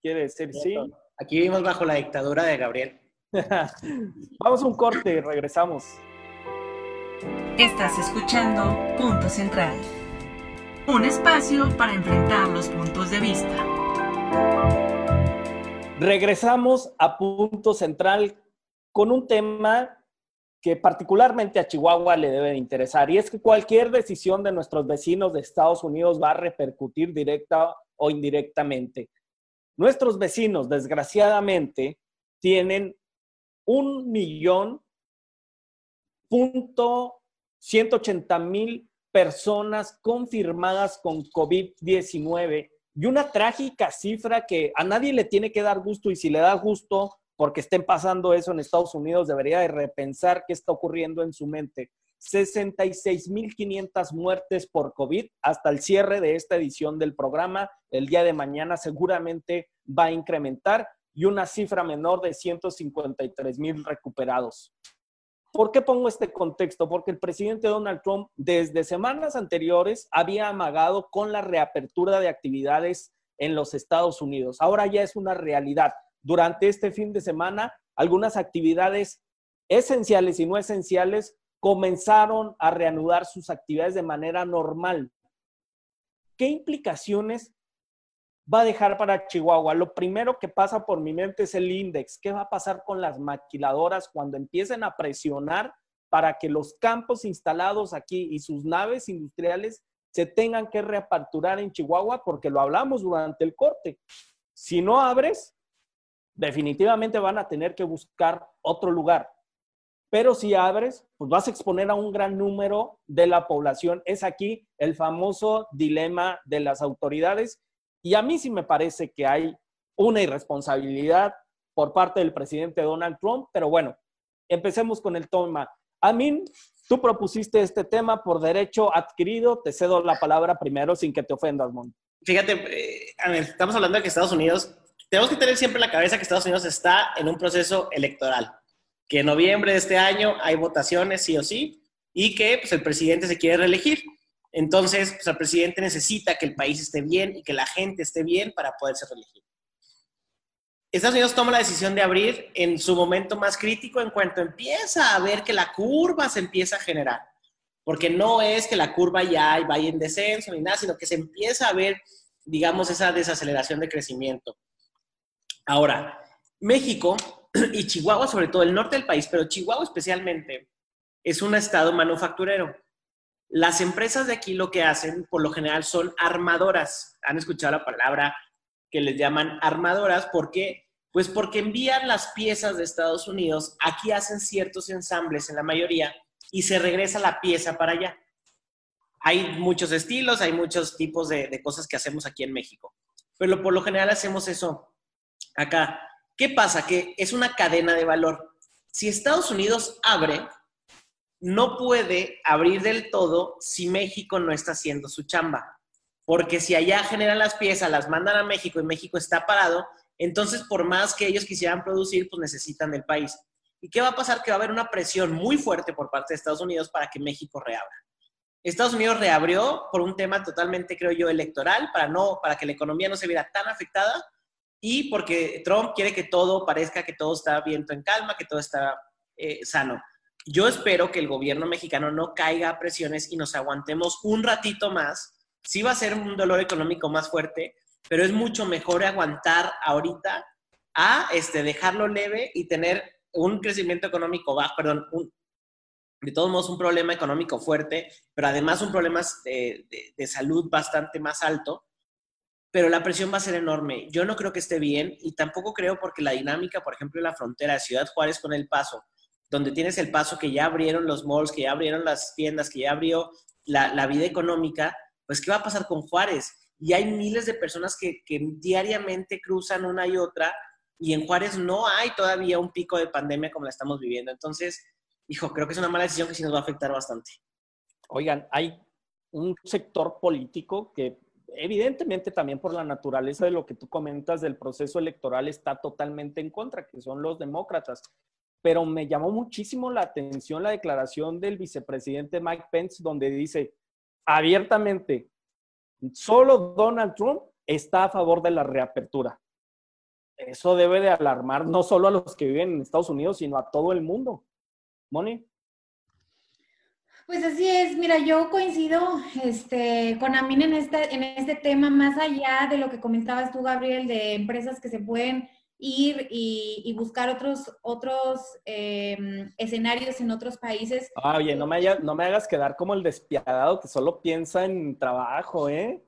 ¿Quiere decir sí? Aquí vivimos bajo la dictadura de Gabriel. Vamos a un corte y regresamos. Estás escuchando Punto Central. Un espacio para enfrentar los puntos de vista. Regresamos a Punto Central con un tema que particularmente a Chihuahua le debe interesar y es que cualquier decisión de nuestros vecinos de Estados Unidos va a repercutir directa o indirectamente. Nuestros vecinos, desgraciadamente, tienen un millón punto 180 mil personas confirmadas con COVID-19 y una trágica cifra que a nadie le tiene que dar gusto y si le da gusto porque estén pasando eso en Estados Unidos, debería de repensar qué está ocurriendo en su mente. 66.500 muertes por COVID hasta el cierre de esta edición del programa. El día de mañana seguramente va a incrementar y una cifra menor de 153 mil recuperados. ¿Por qué pongo este contexto? Porque el presidente Donald Trump desde semanas anteriores había amagado con la reapertura de actividades en los Estados Unidos. Ahora ya es una realidad. Durante este fin de semana, algunas actividades esenciales y no esenciales comenzaron a reanudar sus actividades de manera normal. ¿Qué implicaciones va a dejar para Chihuahua? Lo primero que pasa por mi mente es el índice. ¿Qué va a pasar con las maquiladoras cuando empiecen a presionar para que los campos instalados aquí y sus naves industriales se tengan que reaperturar en Chihuahua? Porque lo hablamos durante el corte. Si no abres, definitivamente van a tener que buscar otro lugar. Pero si abres, pues vas a exponer a un gran número de la población. Es aquí el famoso dilema de las autoridades Y a mí sí me parece que hay una irresponsabilidad por parte del presidente Donald Trump, pero bueno, empecemos con el tema. Amin, tú propusiste este tema por derecho adquirido, te cedo la palabra primero sin que te ofendas, Mon. Fíjate, eh, estamos hablando de que Estados Unidos, tenemos que tener siempre en la cabeza que Estados Unidos está en un proceso electoral, que en noviembre de este año hay votaciones sí o sí, y que pues, el presidente se quiere reelegir. Entonces, pues, el presidente necesita que el país esté bien y que la gente esté bien para poderse reelegir. Estados Unidos toma la decisión de abrir en su momento más crítico en cuanto empieza a ver que la curva se empieza a generar. Porque no es que la curva ya vaya en descenso ni nada, sino que se empieza a ver, digamos, esa desaceleración de crecimiento. Ahora, México y Chihuahua, sobre todo el norte del país, pero Chihuahua especialmente, es un estado manufacturero. Las empresas de aquí lo que hacen, por lo general, son armadoras. ¿Han escuchado la palabra que les llaman armadoras? porque pues porque envían las piezas de Estados Unidos, aquí hacen ciertos ensambles en la mayoría y se regresa la pieza para allá. Hay muchos estilos, hay muchos tipos de, cosas que hacemos aquí en México, pero por lo general hacemos eso acá. ¿Qué pasa? Que es una cadena de valor. Si Estados Unidos abre, no puede abrir del todo si México no está haciendo su chamba. Porque si allá generan las piezas, las mandan a México y México está parado, entonces, por más que ellos quisieran producir, pues necesitan del país. ¿Y qué va a pasar? Que va a haber una presión muy fuerte por parte de Estados Unidos para que México reabra. Estados Unidos reabrió por un tema totalmente, creo yo, electoral, para, no, para que la economía no se viera tan afectada y porque Trump quiere que todo parezca que todo está viento en calma, que todo está eh, sano. Yo espero que el gobierno mexicano no caiga a presiones y nos aguantemos un ratito más. Sí va a ser un dolor económico más fuerte, pero es mucho mejor aguantar ahorita a este, dejarlo leve y tener un crecimiento económico bajo, perdón, de todos modos un problema económico fuerte, pero además un problema de, de, salud bastante más alto, pero la presión va a ser enorme. Yo no creo que esté bien y tampoco creo porque la dinámica, por ejemplo, en la frontera de Ciudad Juárez con El Paso, donde tienes El Paso que ya abrieron los malls, que ya abrieron las tiendas, que ya abrió la, la vida económica, pues ¿qué va a pasar con Juárez? y hay miles de personas que, diariamente cruzan una y otra y en Juárez no hay todavía un pico de pandemia como la estamos viviendo. Entonces, hijo, creo que es una mala decisión que sí nos va a afectar bastante. Oigan, hay un sector político que evidentemente también por la naturaleza de lo que tú comentas del proceso electoral está totalmente en contra, que son los demócratas. Pero me llamó muchísimo la atención la declaración del vicepresidente Mike Pence, donde dice abiertamente, Solo Donald Trump está a favor de la reapertura. Eso debe de alarmar no solo a los que viven en Estados Unidos, sino a todo el mundo. Moni. Pues así es, mira, yo coincido este, con Amin en este, en este tema, más allá de lo que comentabas tú, Gabriel, de empresas que se pueden ir y, buscar otros, otros em, escenarios en otros países. Ah, oye, no me, no me hagas quedar como el despiadado que solo piensa en trabajo, ¿eh?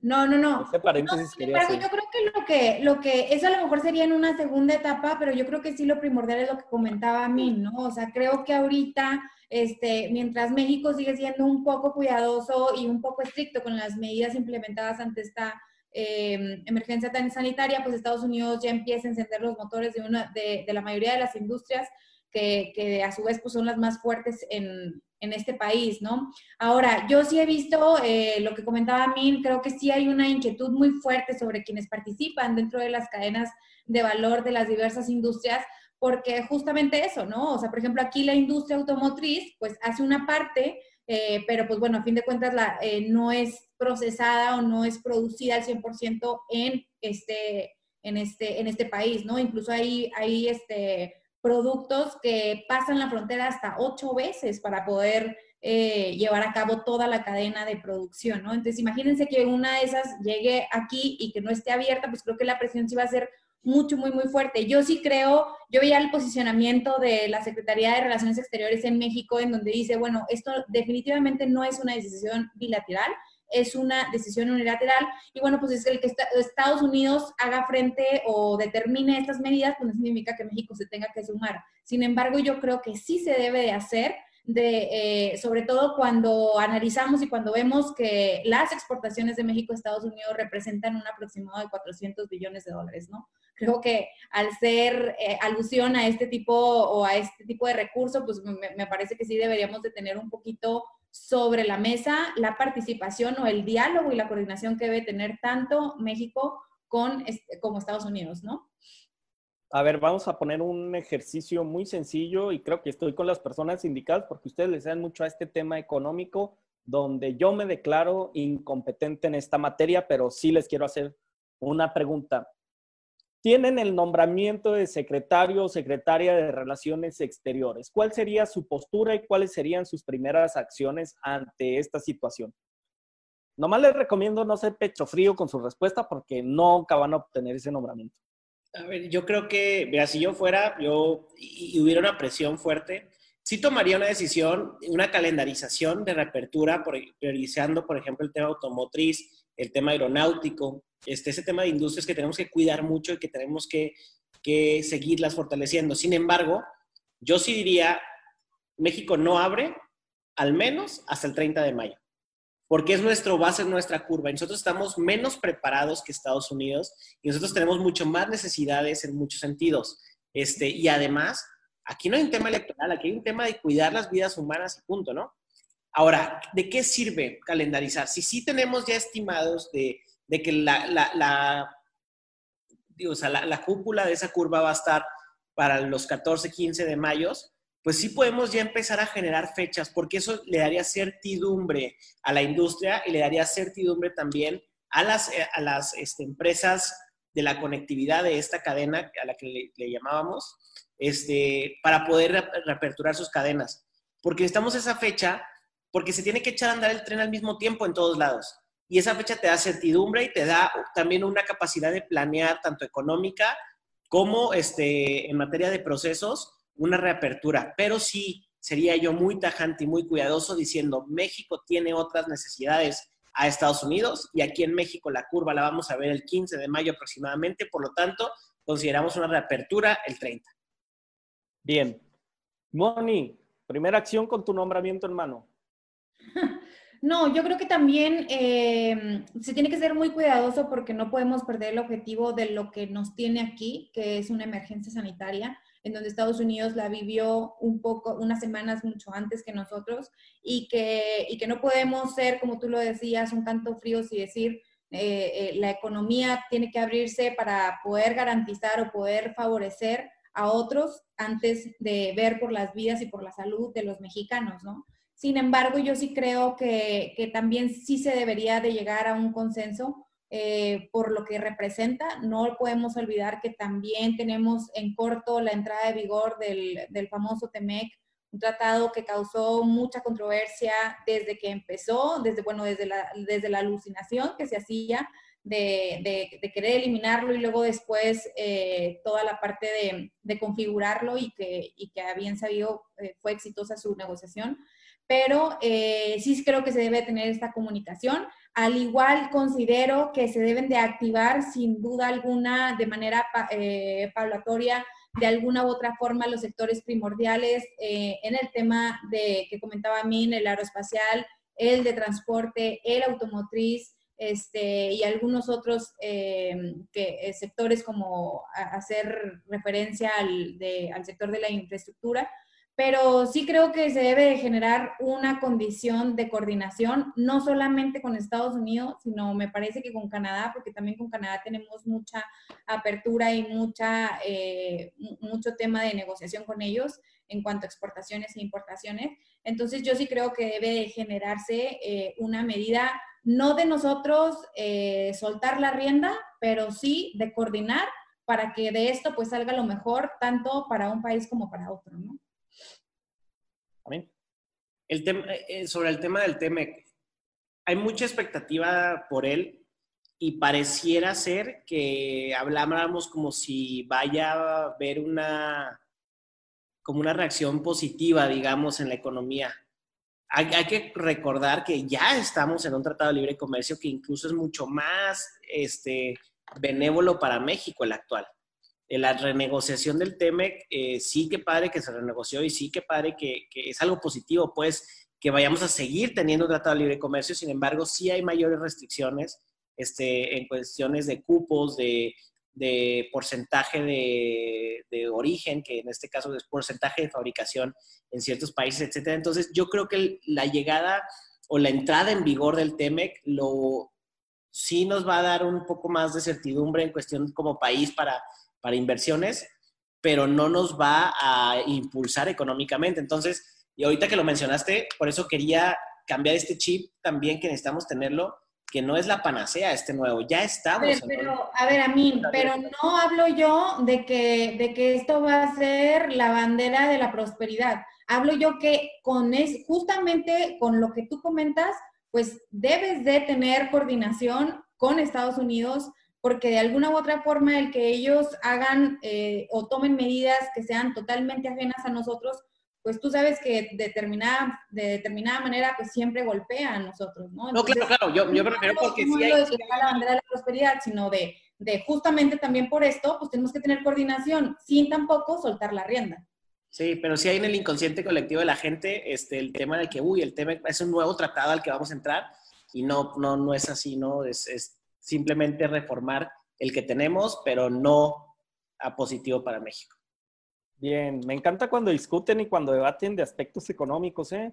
No, no, no. Ese paréntesis yo creo que lo, que lo que, eso a lo mejor sería en una segunda etapa, pero yo creo que sí lo primordial es lo que comentaba a mí, ¿no? O sea, creo que ahorita, este, mientras México sigue siendo un poco cuidadoso y un poco estricto con las medidas implementadas ante esta eh, emergencia sanitaria, pues Estados Unidos ya empieza a encender los motores de, una, de, la mayoría de las industrias que, que, a su vez pues, son las más fuertes en, en este país, ¿no? Ahora, yo sí he visto eh, lo que comentaba Min, creo que sí hay una inquietud muy fuerte sobre quienes participan dentro de las cadenas de valor de las diversas industrias, porque justamente eso, ¿no? O sea, por ejemplo, aquí la industria automotriz, pues hace una parte, eh, pero pues bueno, a fin de cuentas la, no es procesada o no es producida al 100% en este, en, este, en este país, ¿no? Incluso hay, hay este, productos que pasan la frontera hasta ocho veces para poder eh, llevar a cabo toda la cadena de producción, ¿no? Entonces, imagínense que una de esas llegue aquí y que no esté abierta, pues creo que la presión sí va a ser mucho, muy, muy fuerte. Yo sí creo, yo veía el posicionamiento de la Secretaría de Relaciones Exteriores en México, en donde dice, bueno, esto definitivamente no es una decisión bilateral, es una decisión unilateral y bueno, pues es el que Estados Unidos haga frente o determine estas medidas, pues no significa que México se tenga que sumar. Sin embargo, yo creo que sí se debe de hacer de, eh, sobre todo cuando analizamos y cuando vemos que las exportaciones de México a Estados Unidos representan un aproximado de 400 billones de dólares, ¿no? Creo que al ser eh, alusión a este tipo o a este tipo de recurso, pues me, parece que sí deberíamos de tener un poquito sobre la mesa la participación o el diálogo y la coordinación que debe tener tanto México con, como Estados Unidos, ¿no? A ver, vamos a poner un ejercicio muy sencillo y creo que estoy con las personas indicadas porque ustedes les dan mucho a este tema económico donde yo me declaro incompetente en esta materia, pero sí les quiero hacer una pregunta. Tienen el nombramiento de secretario o secretaria de Relaciones Exteriores. ¿Cuál sería su postura y cuáles serían sus primeras acciones ante esta situación? Nomás les recomiendo no ser pecho frío con su respuesta porque nunca van a obtener ese nombramiento. A ver, yo creo que, vea, si yo fuera, yo, y, hubiera una presión fuerte, sí tomaría una decisión, una calendarización de reapertura, priorizando, por ejemplo, el tema automotriz, el tema aeronáutico, este, ese tema de industrias que tenemos que cuidar mucho y que tenemos que, que seguirlas fortaleciendo. Sin embargo, yo sí diría, México no abre al menos hasta el 30 de mayo porque es nuestro base, nuestra curva. Nosotros estamos menos preparados que Estados Unidos y nosotros tenemos mucho más necesidades en muchos sentidos. Este, y además, aquí no hay un tema electoral, aquí hay un tema de cuidar las vidas humanas y punto, ¿no? Ahora, ¿de qué sirve calendarizar? Si sí tenemos ya estimados de, que la, la, la cúpula de esa curva va a estar para los 14, 15 de mayo, pues sí podemos ya empezar a generar fechas, porque eso le daría certidumbre a la industria y le daría certidumbre también a las, eh, a las este, empresas de la conectividad de esta cadena a la que le, llamábamos, este, para poder reaperturar sus cadenas. Porque necesitamos esa fecha, porque se tiene que echar a andar el tren al mismo tiempo en todos lados. Y esa fecha te da certidumbre y te da también una capacidad de planear tanto económica como este, en materia de procesos una reapertura, pero sí sería yo muy tajante y muy cuidadoso diciendo, México tiene otras necesidades a Estados Unidos y aquí en México la curva la vamos a ver el 15 de mayo aproximadamente, por lo tanto, consideramos una reapertura el 30. Bien. Moni, primera acción con tu nombramiento en mano. No, yo creo que también eh, se tiene que ser muy cuidadoso porque no podemos perder el objetivo de lo que nos tiene aquí, que es una emergencia sanitaria en donde Estados Unidos la vivió un poco, unas semanas mucho antes que nosotros, y que, y que no podemos ser, como tú lo decías, un tanto fríos y decir, eh, eh, la economía tiene que abrirse para poder garantizar o poder favorecer a otros antes de ver por las vidas y por la salud de los mexicanos, ¿no? Sin embargo, yo sí creo que, que también sí se debería de llegar a un consenso eh, por lo que representa. No podemos olvidar que también tenemos en corto la entrada de vigor del, del famoso TEMEC, un tratado que causó mucha controversia desde que empezó, desde, bueno, desde la, desde la alucinación que se hacía de, de, querer eliminarlo y luego después eh, toda la parte de, de configurarlo y que, y que bien sabido eh, fue exitosa su negociación. Pero sí creo que se debe tener esta comunicación. Al igual considero que se deben de activar sin duda alguna de manera eh, paulatoria de alguna u otra forma los sectores primordiales eh, en el tema de que comentaba Min, el aeroespacial, el de transporte, el automotriz, este, y algunos otros eh, que, sectores como hacer referencia al, al sector de la infraestructura, pero sí creo que se debe generar una condición de coordinación, no solamente con Estados Unidos, sino me parece que con Canadá, porque también con Canadá tenemos mucha apertura y mucha, eh, mucho tema de negociación con ellos en cuanto a exportaciones e importaciones. Entonces yo sí creo que debe generarse eh, una medida, no de nosotros eh, soltar la rienda, pero sí de coordinar para que de esto pues salga lo mejor tanto para un país como para otro, ¿no? El tema, eh, sobre el tema del TEMEC, hay mucha expectativa por él y pareciera ser que habláramos como si vaya a haber una, como una reacción positiva, digamos, en la economía. Hay, hay, que recordar que ya estamos en un tratado de libre comercio que incluso es mucho más este, benévolo para México el actual. La renegociación del TEMEC, eh, sí que padre que se renegoció y sí que padre que, es algo positivo, pues que vayamos a seguir teniendo tratado de libre comercio, sin embargo, sí hay mayores restricciones este, en cuestiones de cupos, de, de porcentaje de, origen, que en este caso es porcentaje de fabricación en ciertos países, etcétera. Entonces, yo creo que la llegada o la entrada en vigor del TEMEC sí nos va a dar un poco más de certidumbre en cuestión como país para para inversiones, pero no nos va a impulsar económicamente. Entonces, y ahorita que lo mencionaste, por eso quería cambiar este chip también que necesitamos tenerlo, que no es la panacea este nuevo, ya estamos. Pero, a ver, a mí, pero no hablo yo de que, de que esto va a ser la bandera de la prosperidad. Hablo yo que con es, justamente con lo que tú comentas, pues debes de tener coordinación con Estados Unidos, porque de alguna u otra forma el que ellos hagan eh, o tomen medidas que sean totalmente ajenas a nosotros, pues tú sabes que determinada, de determinada manera pues siempre golpea a nosotros, ¿no? no, claro, claro, yo, yo prefiero porque sí hay... No de la bandera de la prosperidad, sino de, de justamente también por esto, pues tenemos que tener coordinación, sin tampoco soltar la rienda. Sí, pero sí hay en el inconsciente colectivo de la gente este, el tema de que, uy, el tema es un nuevo tratado al que vamos a entrar y no, no, no es así, ¿no? Es, es simplemente reformar el que tenemos, pero no a positivo para México. Bien, me encanta cuando discuten y cuando debaten de aspectos económicos, ¿eh?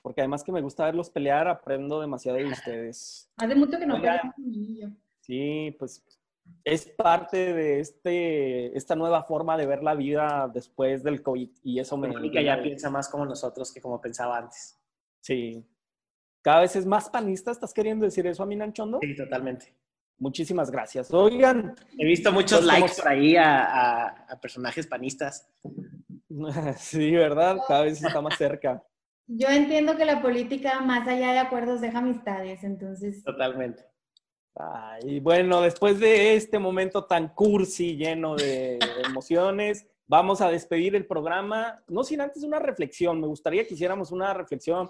Porque además que me gusta verlos pelear, aprendo demasiado de ustedes. Hace mucho que no Sí, pues es parte de este, esta nueva forma de ver la vida después del COVID y eso me... Mónica ya piensa más como nosotros que como pensaba antes. Sí, cada vez es más panista. ¿Estás queriendo decir eso a mí, Nanchondo? Sí, totalmente. Muchísimas gracias. Oigan. He visto muchos pues, likes por ahí a, personajes panistas. sí, ¿verdad? Cada vez está más cerca. Yo entiendo que la política, más allá de acuerdos, deja amistades, entonces. Totalmente. Y bueno, después de este momento tan cursi, lleno de emociones, vamos a despedir el programa. No sin antes una reflexión. Me gustaría que hiciéramos una reflexión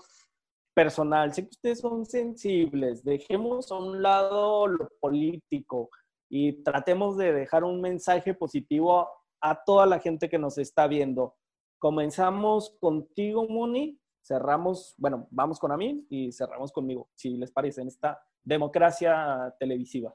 personal. Sé que ustedes son sensibles, dejemos a un lado lo político y tratemos de dejar un mensaje positivo a toda la gente que nos está viendo. Comenzamos contigo, Moni, cerramos, bueno, vamos con Amin y cerramos conmigo, si les parece, en esta democracia televisiva.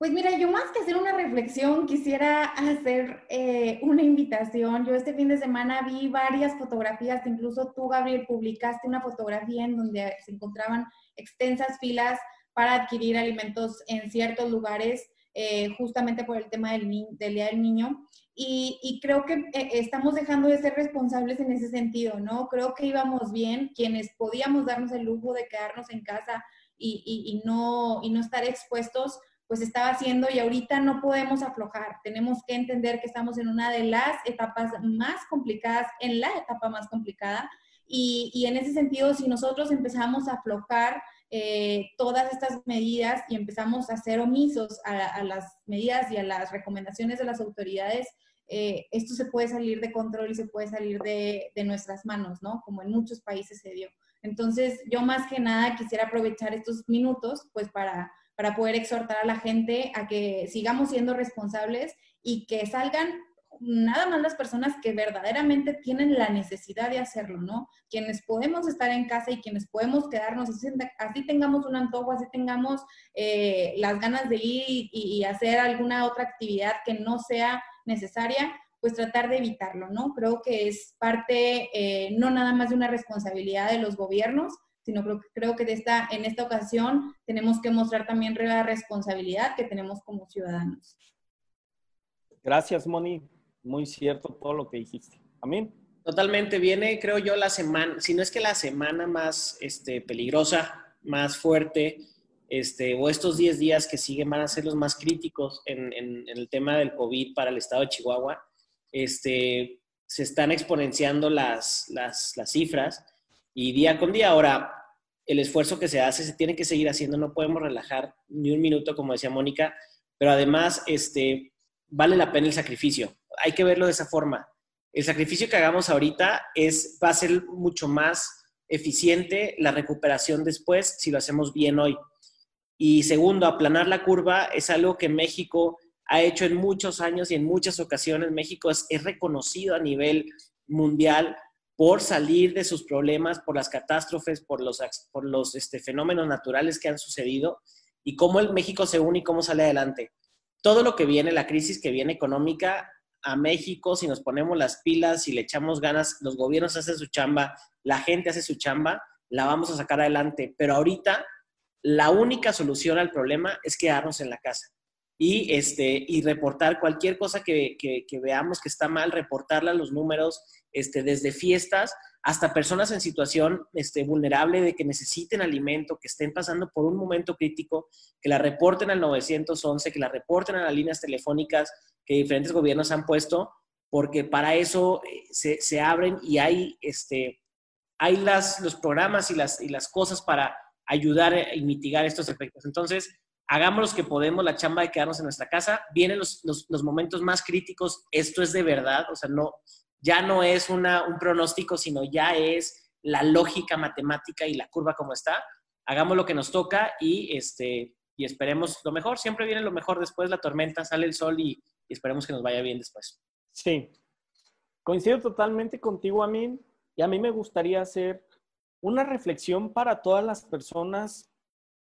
Pues mira, yo más que hacer una reflexión, quisiera hacer eh, una invitación. Yo este fin de semana vi varias fotografías, incluso tú, Gabriel, publicaste una fotografía en donde se encontraban extensas filas para adquirir alimentos en ciertos lugares, eh, justamente por el tema del, del Día del Niño. Y, creo que eh, estamos dejando de ser responsables en ese sentido, ¿no? Creo que íbamos bien, quienes podíamos darnos el lujo de quedarnos en casa y, y no, y no estar expuestos pues estaba haciendo y ahorita no podemos aflojar. Tenemos que entender que estamos en una de las etapas más complicadas, en la etapa más complicada. Y, en ese sentido, si nosotros empezamos a aflojar eh, todas estas medidas y empezamos a ser omisos a, las medidas y a las recomendaciones de las autoridades, eh, esto se puede salir de control y se puede salir de, de nuestras manos, ¿no? Como en muchos países se dio. Entonces, yo más que nada quisiera aprovechar estos minutos, pues, para para poder exhortar a la gente a que sigamos siendo responsables y que salgan nada más las personas que verdaderamente tienen la necesidad de hacerlo, ¿no? Quienes podemos estar en casa y quienes podemos quedarnos, así, tengamos un antojo, así tengamos eh, las ganas de ir y, hacer alguna otra actividad que no sea necesaria, pues tratar de evitarlo, ¿no? Creo que es parte eh, no nada más de una responsabilidad de los gobiernos, sino creo, creo que de esta, en esta ocasión tenemos que mostrar también la responsabilidad que tenemos como ciudadanos. Gracias, Moni. Muy cierto todo lo que dijiste. Amén. Totalmente. Viene, creo yo, la semana, si no es que la semana más este, peligrosa, más fuerte, este, o estos 10 días que siguen van a ser los más críticos en, en, el tema del COVID para el estado de Chihuahua. Este, se están exponenciando las, las, las cifras y día con día. Ahora, el esfuerzo que se hace se tiene que seguir haciendo, no podemos relajar ni un minuto, como decía Mónica, pero además este, vale la pena el sacrificio. Hay que verlo de esa forma. El sacrificio que hagamos ahorita es, va a ser mucho más eficiente la recuperación después si lo hacemos bien hoy. Y segundo, aplanar la curva es algo que México ha hecho en muchos años y en muchas ocasiones. México es, reconocido a nivel mundial por salir de sus problemas, por las catástrofes, por los, por los este, fenómenos naturales que han sucedido y cómo el México se une y cómo sale adelante. Todo lo que viene, la crisis que viene económica a México, si nos ponemos las pilas, si le echamos ganas, los gobiernos hacen su chamba, la gente hace su chamba, la vamos a sacar adelante. Pero ahorita la única solución al problema es quedarnos en la casa y, este, y reportar cualquier cosa que, veamos que está mal, reportarla, los números, este, desde fiestas hasta personas en situación este, vulnerable de que necesiten alimento, que estén pasando por un momento crítico, que la reporten al 911, que la reporten a las líneas telefónicas que diferentes gobiernos han puesto, porque para eso eh, se, abren y hay, este, hay las, los programas y las, cosas para ayudar y mitigar estos efectos. Entonces, hagamos los que podemos la chamba de quedarnos en nuestra casa. Vienen los, los, momentos más críticos, esto es de verdad, o sea, no, ya no es una, un pronóstico, sino ya es la lógica matemática y la curva como está. Hagamos lo que nos toca y, este, y esperemos lo mejor. Siempre viene lo mejor después, la tormenta, sale el sol y, y esperemos que nos vaya bien después. Sí, coincido totalmente contigo, Amin, y a mí me gustaría hacer una reflexión para todas las personas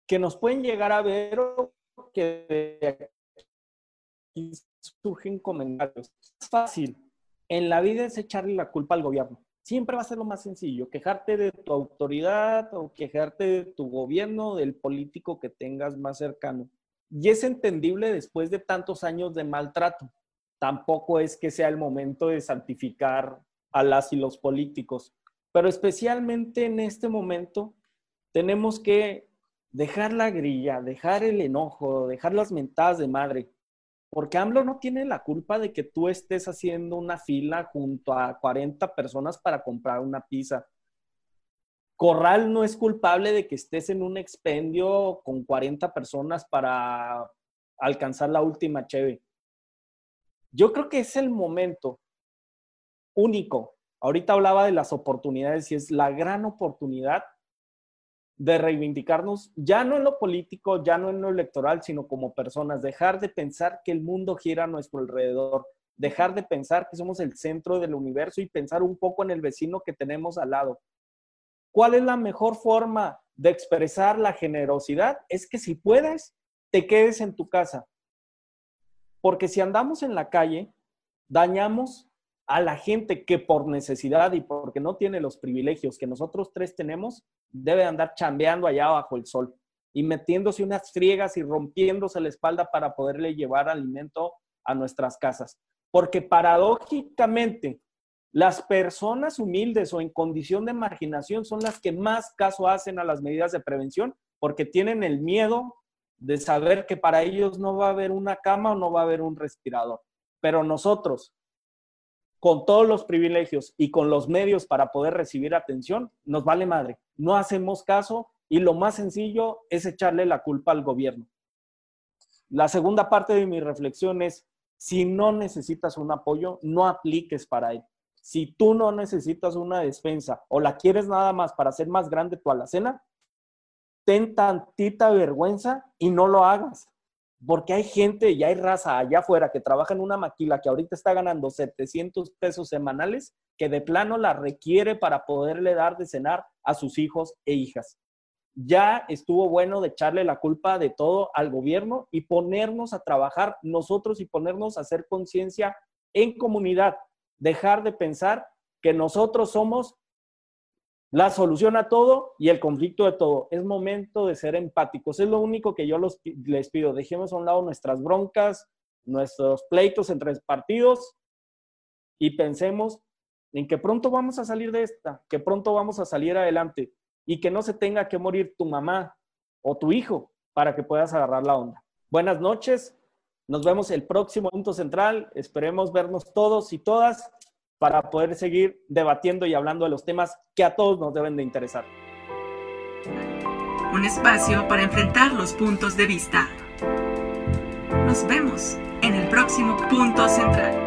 que nos pueden llegar a ver o que surgen comentarios. Es fácil. En la vida es echarle la culpa al gobierno. Siempre va a ser lo más sencillo, quejarte de tu autoridad o quejarte de tu gobierno, del político que tengas más cercano. Y es entendible después de tantos años de maltrato. Tampoco es que sea el momento de santificar a las y los políticos. Pero especialmente en este momento tenemos que dejar la grilla, dejar el enojo, dejar las mentadas de madre, porque AMLO no tiene la culpa de que tú estés haciendo una fila junto a 40 personas para comprar una pizza. Corral no es culpable de que estés en un expendio con 40 personas para alcanzar la última cheve. Yo creo que es el momento único Ahorita hablaba de las oportunidades y es la gran oportunidad de reivindicarnos, ya no en lo político, ya no en lo electoral, sino como personas, dejar de pensar que el mundo gira a nuestro alrededor, dejar de pensar que somos el centro del universo y pensar un poco en el vecino que tenemos al lado. ¿Cuál es la mejor forma de expresar la generosidad? Es que si puedes, te quedes en tu casa. Porque si andamos en la calle, dañamos a la gente que por necesidad y porque no tiene los privilegios que nosotros tres tenemos, debe andar chambeando allá bajo el sol y metiéndose unas friegas y rompiéndose la espalda para poderle llevar alimento a nuestras casas. Porque paradójicamente, las personas humildes o en condición de marginación son las que más caso hacen a las medidas de prevención porque tienen el miedo de saber que para ellos no va a haber una cama o no va a haber un respirador. Pero nosotros, con todos los privilegios y con los medios para poder recibir atención, nos vale madre. No hacemos caso y lo más sencillo es echarle la culpa al gobierno. La segunda parte de mi reflexión es, si no necesitas un apoyo, no apliques para él. Si tú no necesitas una despensa o la quieres nada más para hacer más grande tu alacena, ten tantita vergüenza y no lo hagas porque hay gente y hay raza allá afuera que trabaja en una maquila que ahorita está ganando 700 pesos semanales, que de plano la requiere para poderle dar de cenar a sus hijos e hijas. Ya estuvo bueno de echarle la culpa de todo al gobierno y ponernos a trabajar nosotros y ponernos a hacer conciencia en comunidad, dejar de pensar que nosotros somos la solución a todo y el conflicto de todo. Es momento de ser empáticos. Es lo único que yo les pido. Dejemos a un lado nuestras broncas, nuestros pleitos entre partidos y pensemos en que pronto vamos a salir de esta, que pronto vamos a salir adelante y que no se tenga que morir tu mamá o tu hijo para que puedas agarrar la onda. Buenas noches. Nos vemos el próximo punto central. Esperemos vernos todos y todas para poder seguir debatiendo y hablando de los temas que a todos nos deben de interesar. Un espacio para enfrentar los puntos de vista. Nos vemos en el próximo punto central.